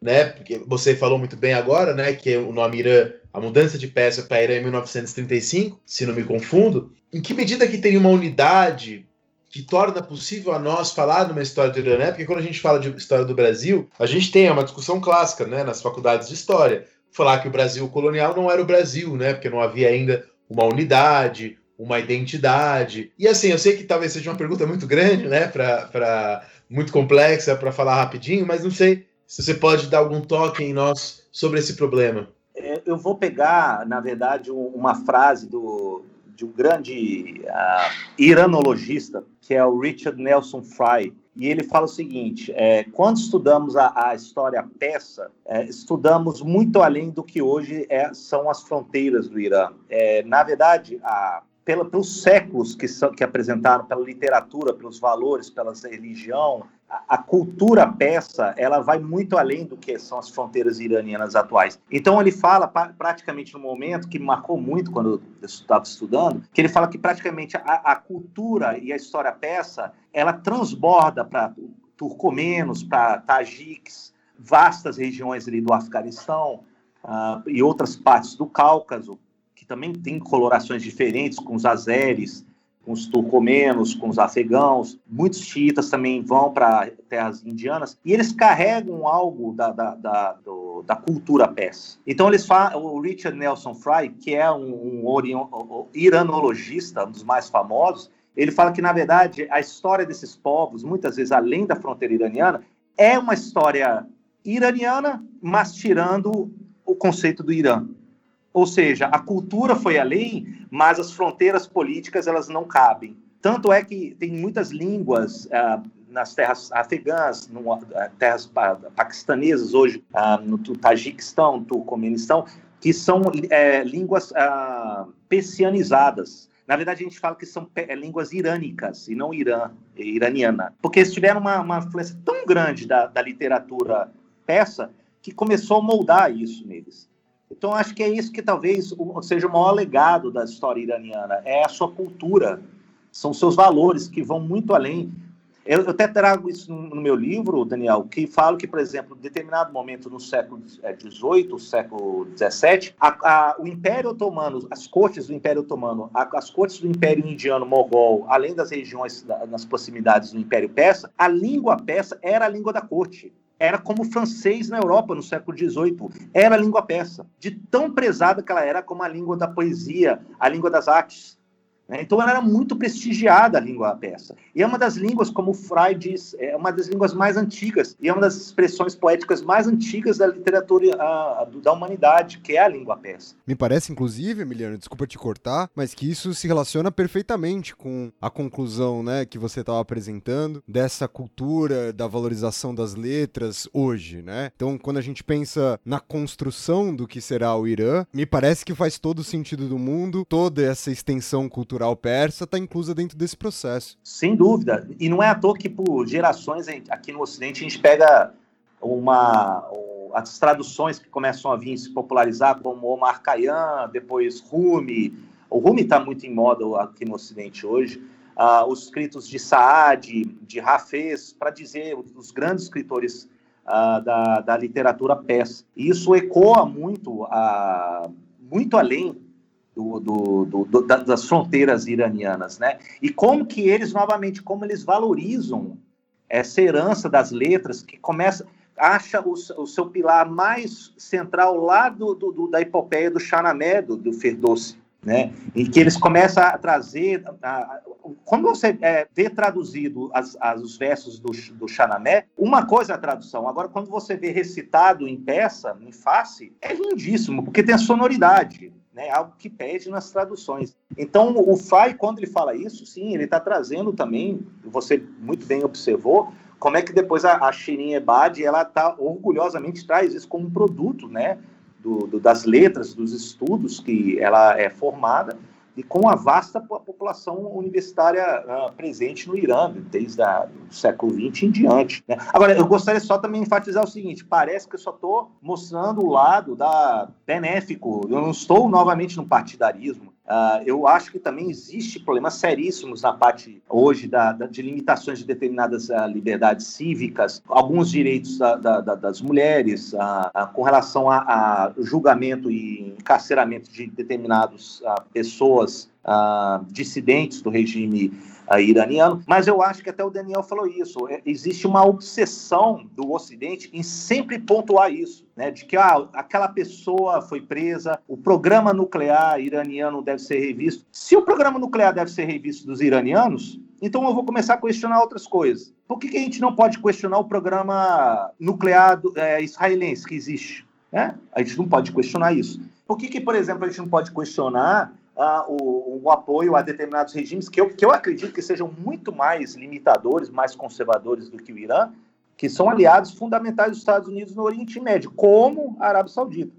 Né? Porque você falou muito bem agora, né, que o nome Irã, a mudança de peça para Irã em 1935, se não me confundo. Em que medida que tem uma unidade que torna possível a nós falar numa história do Irã, né? Porque quando a gente fala de história do Brasil, a gente tem uma discussão clássica, né, nas faculdades de história, falar que o Brasil colonial não era o Brasil, né? Porque não havia ainda uma unidade, uma identidade. E assim, eu sei que talvez seja uma pergunta muito grande, né, para muito complexa para falar rapidinho, mas não sei se você pode dar algum toque em nós sobre esse problema. É, eu vou pegar, na verdade, uma frase do, de um grande uh, iranologista, que é o Richard Nelson Fry, e ele fala o seguinte: é, quando estudamos a, a história persa, é, estudamos muito além do que hoje é, são as fronteiras do Irã. É, na verdade, a, pela, pelos séculos que, são, que apresentaram, pela literatura, pelos valores, pela religião, a, a, cultura persa ela vai muito além do que são as fronteiras iranianas atuais. Então ele fala pra, praticamente no momento que marcou muito quando eu estava estudando, que ele fala que praticamente a, a cultura e a história persa ela transborda para turcomenos, para tajiques, vastas regiões ali do Afeganistão uh, e outras partes do Cáucaso, também tem colorações diferentes com os azeres, com os turcomenos, com os afegãos. Muitos xiitas também vão para terras indianas e eles carregam algo da, da, da, do, da cultura persa. Então eles falam, o Richard Nelson Fry, que é um, um iranologista, um dos mais famosos, ele fala que na verdade a história desses povos, muitas vezes além da fronteira iraniana, é uma história iraniana, mas tirando o conceito do Irã. Ou seja, a cultura foi além, mas as fronteiras políticas elas não cabem. Tanto é que tem muitas línguas uh, nas terras afegãs, no, uh, terras pa paquistanesas hoje, uh, no Tajiquistão, Turcomenistão, que são é, línguas persianizadas. Na verdade, a gente fala que são é, línguas irânicas e não irã, iraniana, porque eles tiveram uma, uma influência tão grande da, da literatura persa que começou a moldar isso neles. Então, acho que é isso que talvez seja o maior legado da história iraniana, é a sua cultura, são seus valores que vão muito além. Eu, eu até trago isso no, meu livro, Daniel, que falo que, por exemplo, em determinado momento no século XVIII, é, século XVII, a, a, o Império Otomano, as cortes do Império Otomano, a, as cortes do Império Indiano Mogol, além das regiões da, nas proximidades do Império Persa, a língua persa era a língua da corte era como o francês na Europa no século XVIII. Era a língua persa, de tão prezada que ela era como a língua da poesia, a língua das artes. Né? Então, ela era muito prestigiada, a língua persa. E é uma das línguas, como o Fry diz, é uma das línguas mais antigas e é uma das expressões poéticas mais antigas da literatura a, da humanidade, que é a língua persa. Me parece, inclusive, Emiliano, desculpa te cortar, mas que isso se relaciona perfeitamente com a conclusão né, que você estava apresentando dessa cultura da valorização das letras hoje, né? Então, quando a gente pensa na construção do que será o Irã, me parece que faz todo o sentido do mundo, toda essa extensão cultural cultural persa está inclusa dentro desse processo. Sem dúvida. E não é à toa que por gerações aqui no Ocidente a gente pega uma as traduções que começam a vir se popularizar, como Omar Khayyam, depois Rumi. O Rumi está muito em moda aqui no Ocidente hoje. Uh, os escritos de Saad, de Hafez, para dizer os grandes escritores uh, da, da literatura persa. E isso ecoa muito, muito além do, do, do, das fronteiras iranianas, né? E como que eles, novamente, como eles valorizam essa herança das letras que começa acha o, o seu pilar mais central lá do, do, da epopeia do Chanamé, do, do Ferdowsi, né? E que eles começam a trazer. A, quando você é, vê traduzido as, as, os versos do, do Chanamé, uma coisa é a tradução. Agora, quando você vê recitado em peça, em face, é lindíssimo, porque tem a sonoridade. Né, algo que pede nas traduções. Então, o Fry, quando ele fala isso, sim, ele está trazendo também, você muito bem observou, como é que depois a, a Shirin Ebadi, ela tá orgulhosamente traz isso como um produto, né, do, do, das letras, dos estudos que ela é formada, e com a vasta população universitária uh, presente no Irã, desde o século XX em diante. Né? Agora, eu gostaria só também enfatizar o seguinte: parece que eu só estou mostrando o lado da benéfico, eu não estou novamente no partidarismo. Uh, eu acho que também existe problemas seríssimos na parte hoje da, da de limitações de determinadas uh, liberdades cívicas, alguns direitos da, das mulheres, uh, com relação a, a, julgamento e encarceramento de determinadas pessoas dissidentes do regime iraniano, mas eu acho que até o Daniel falou isso. É, existe uma obsessão do Ocidente em sempre pontuar isso, né? De que ah, aquela pessoa foi presa, o programa nuclear iraniano deve ser revisto. Se o programa nuclear deve ser revisto dos iranianos, então eu vou começar a questionar outras coisas. Por que, que a gente não pode questionar o programa nuclear é, israelense que existe? Né? A gente não pode questionar isso. Por que, que, por exemplo, a gente não pode questionar uh, o, o, apoio a determinados regimes que eu, que eu acredito que sejam muito mais limitadores, mais conservadores do que o Irã, que são aliados fundamentais dos Estados Unidos no Oriente Médio, como a Arábia Saudita.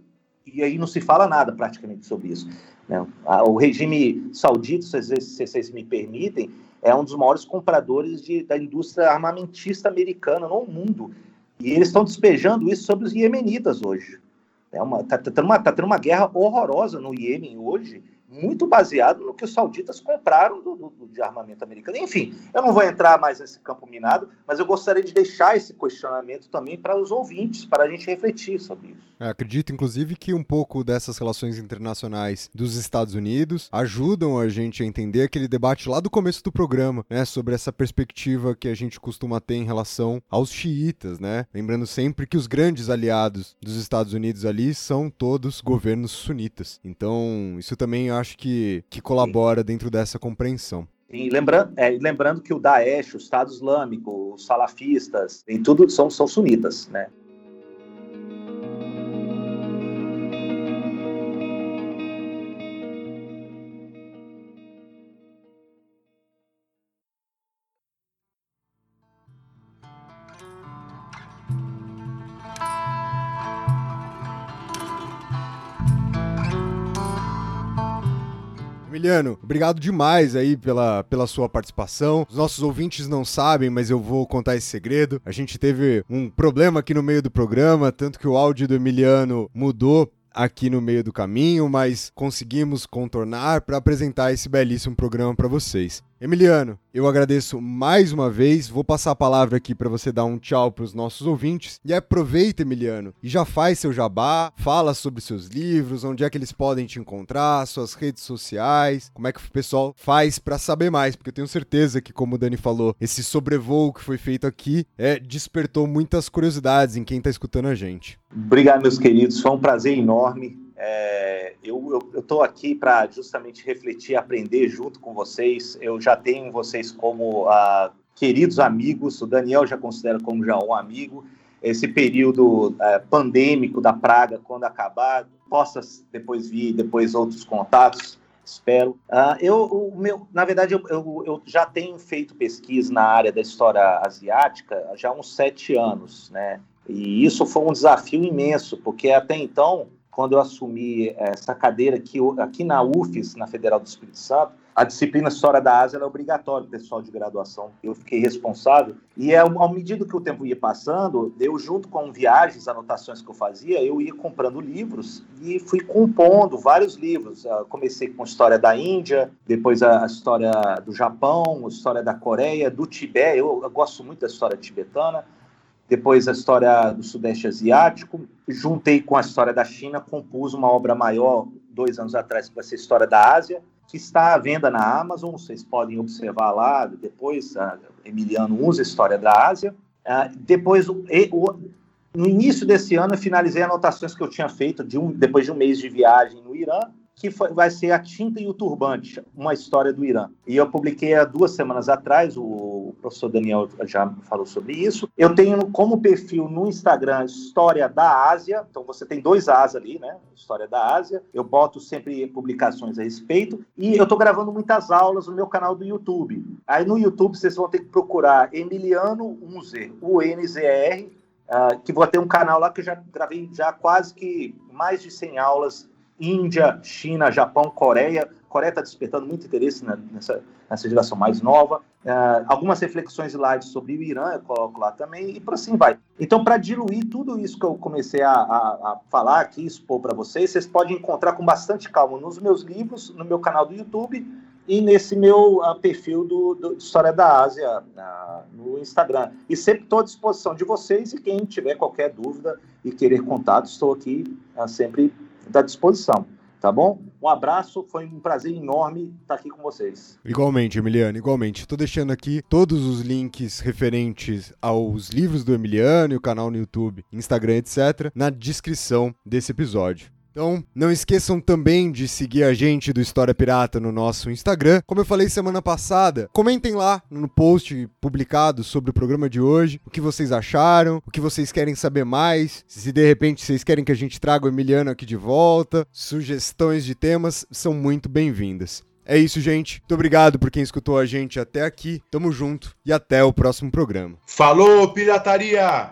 E aí não se fala nada praticamente sobre isso. Né? O regime saudita, se vocês me permitem, é um dos maiores compradores de, da indústria armamentista americana no mundo. E eles estão despejando isso sobre os iemenitas hoje. É uma, tá, tá, uma, tá tendo uma guerra horrorosa no Iêmen hoje, muito baseado no que os sauditas compraram do, do, de armamento americano. Enfim, eu não vou entrar mais nesse campo minado, mas eu gostaria de deixar esse questionamento também para os ouvintes, para a gente refletir sobre isso. É, acredito, inclusive, que um pouco dessas relações internacionais dos Estados Unidos ajudam a gente a entender aquele debate lá do começo do programa, né, sobre essa perspectiva que a gente costuma ter em relação aos xiitas, né? Lembrando sempre que os grandes aliados dos Estados Unidos ali são todos governos sunitas. Então, isso também acho que, que colabora Sim. dentro dessa compreensão. E lembrando, é, lembrando que o Daesh, o Estado Islâmico, os salafistas, em tudo são, são sunitas, né? Emiliano, obrigado demais aí pela, pela sua participação. Os nossos ouvintes não sabem, mas eu vou contar esse segredo. A gente teve um problema aqui no meio do programa, tanto que o áudio do Emiliano mudou aqui no meio do caminho, mas conseguimos contornar para apresentar esse belíssimo programa para vocês. Emiliano, eu agradeço mais uma vez. Vou passar a palavra aqui para você dar um tchau para os nossos ouvintes. E aproveita, Emiliano, e já faz seu jabá, fala sobre seus livros, onde é que eles podem te encontrar, suas redes sociais, como é que o pessoal faz para saber mais, porque eu tenho certeza que, como o Dani falou, esse sobrevoo que foi feito aqui é, despertou muitas curiosidades em quem está escutando a gente. Obrigado, meus queridos. Foi um prazer enorme é, eu estou aqui para justamente refletir, aprender junto com vocês. Eu já tenho vocês como ah, queridos amigos, o Daniel já considera como já um amigo. Esse período é, pandêmico da praga, quando acabar, possa depois vir, depois outros contatos, espero. Ah, eu, o meu, na verdade, eu, eu, eu, já tenho feito pesquisa na área da história asiática já há uns sete anos, né? E isso foi um desafio imenso, porque até então quando eu assumi essa cadeira aqui, aqui na UFES, na Federal do Espírito Santo, a disciplina História da Ásia é obrigatória pessoal de graduação. Eu fiquei responsável. E é, ao medida que o tempo ia passando, eu, junto com viagens, anotações que eu fazia, eu ia comprando livros e fui compondo vários livros. Eu comecei com história da Índia, depois a, história do Japão, a história da Coreia, do Tibete. Eu, eu gosto muito da história tibetana depois a história do Sudeste Asiático, juntei com a história da China, compus uma obra maior dois anos atrás, que vai ser a História da Ásia, que está à venda na Amazon, vocês podem observar lá, depois, Emiliano usa a História da Ásia. Uh, depois, no início desse ano, eu finalizei anotações que eu tinha feito de um, depois de um mês de viagem no Irã, que foi, vai ser A Tinta e o Turbante, uma história do Irã. E eu publiquei há duas semanas atrás, o professor Daniel já falou sobre isso. Eu tenho como perfil no Instagram História da Ásia, então você tem dois As ali, né? História da Ásia. Eu boto sempre publicações a respeito. E eu estou gravando muitas aulas no meu canal do YouTube. Aí no YouTube vocês vão ter que procurar Emiliano Unzer, U-N-Z-R, uh, que vou ter um canal lá que eu já gravei já quase que mais de 100 aulas Índia, China, Japão, Coreia. Coreia está despertando muito interesse nessa, nessa geração mais nova. Uh, algumas reflexões e lives sobre o Irã eu coloco lá também, e por assim vai. Então, para diluir tudo isso que eu comecei a, a, a falar aqui, expor para vocês, vocês podem encontrar com bastante calma nos meus livros, no meu canal do YouTube e nesse meu uh, perfil do, do, História da Ásia uh, no Instagram. E sempre estou à disposição de vocês e quem tiver qualquer dúvida e querer contato, estou aqui sempre à disposição. Tá bom? Um abraço, foi um prazer enorme estar aqui com vocês. Igualmente, Emiliano, igualmente. Estou deixando aqui todos os links referentes aos livros do Emiliano e o canal no YouTube, Instagram, etc., na descrição desse episódio. Então, não esqueçam também de seguir a gente do História Pirata no nosso Instagram. Como eu falei semana passada, comentem lá no post publicado sobre o programa de hoje o que vocês acharam, o que vocês querem saber mais, se de repente vocês querem que a gente traga o Emiliano aqui de volta. Sugestões de temas são muito bem-vindas. É isso, gente. Muito obrigado por quem escutou a gente até aqui. Tamo junto e até o próximo programa. Falou, pirataria!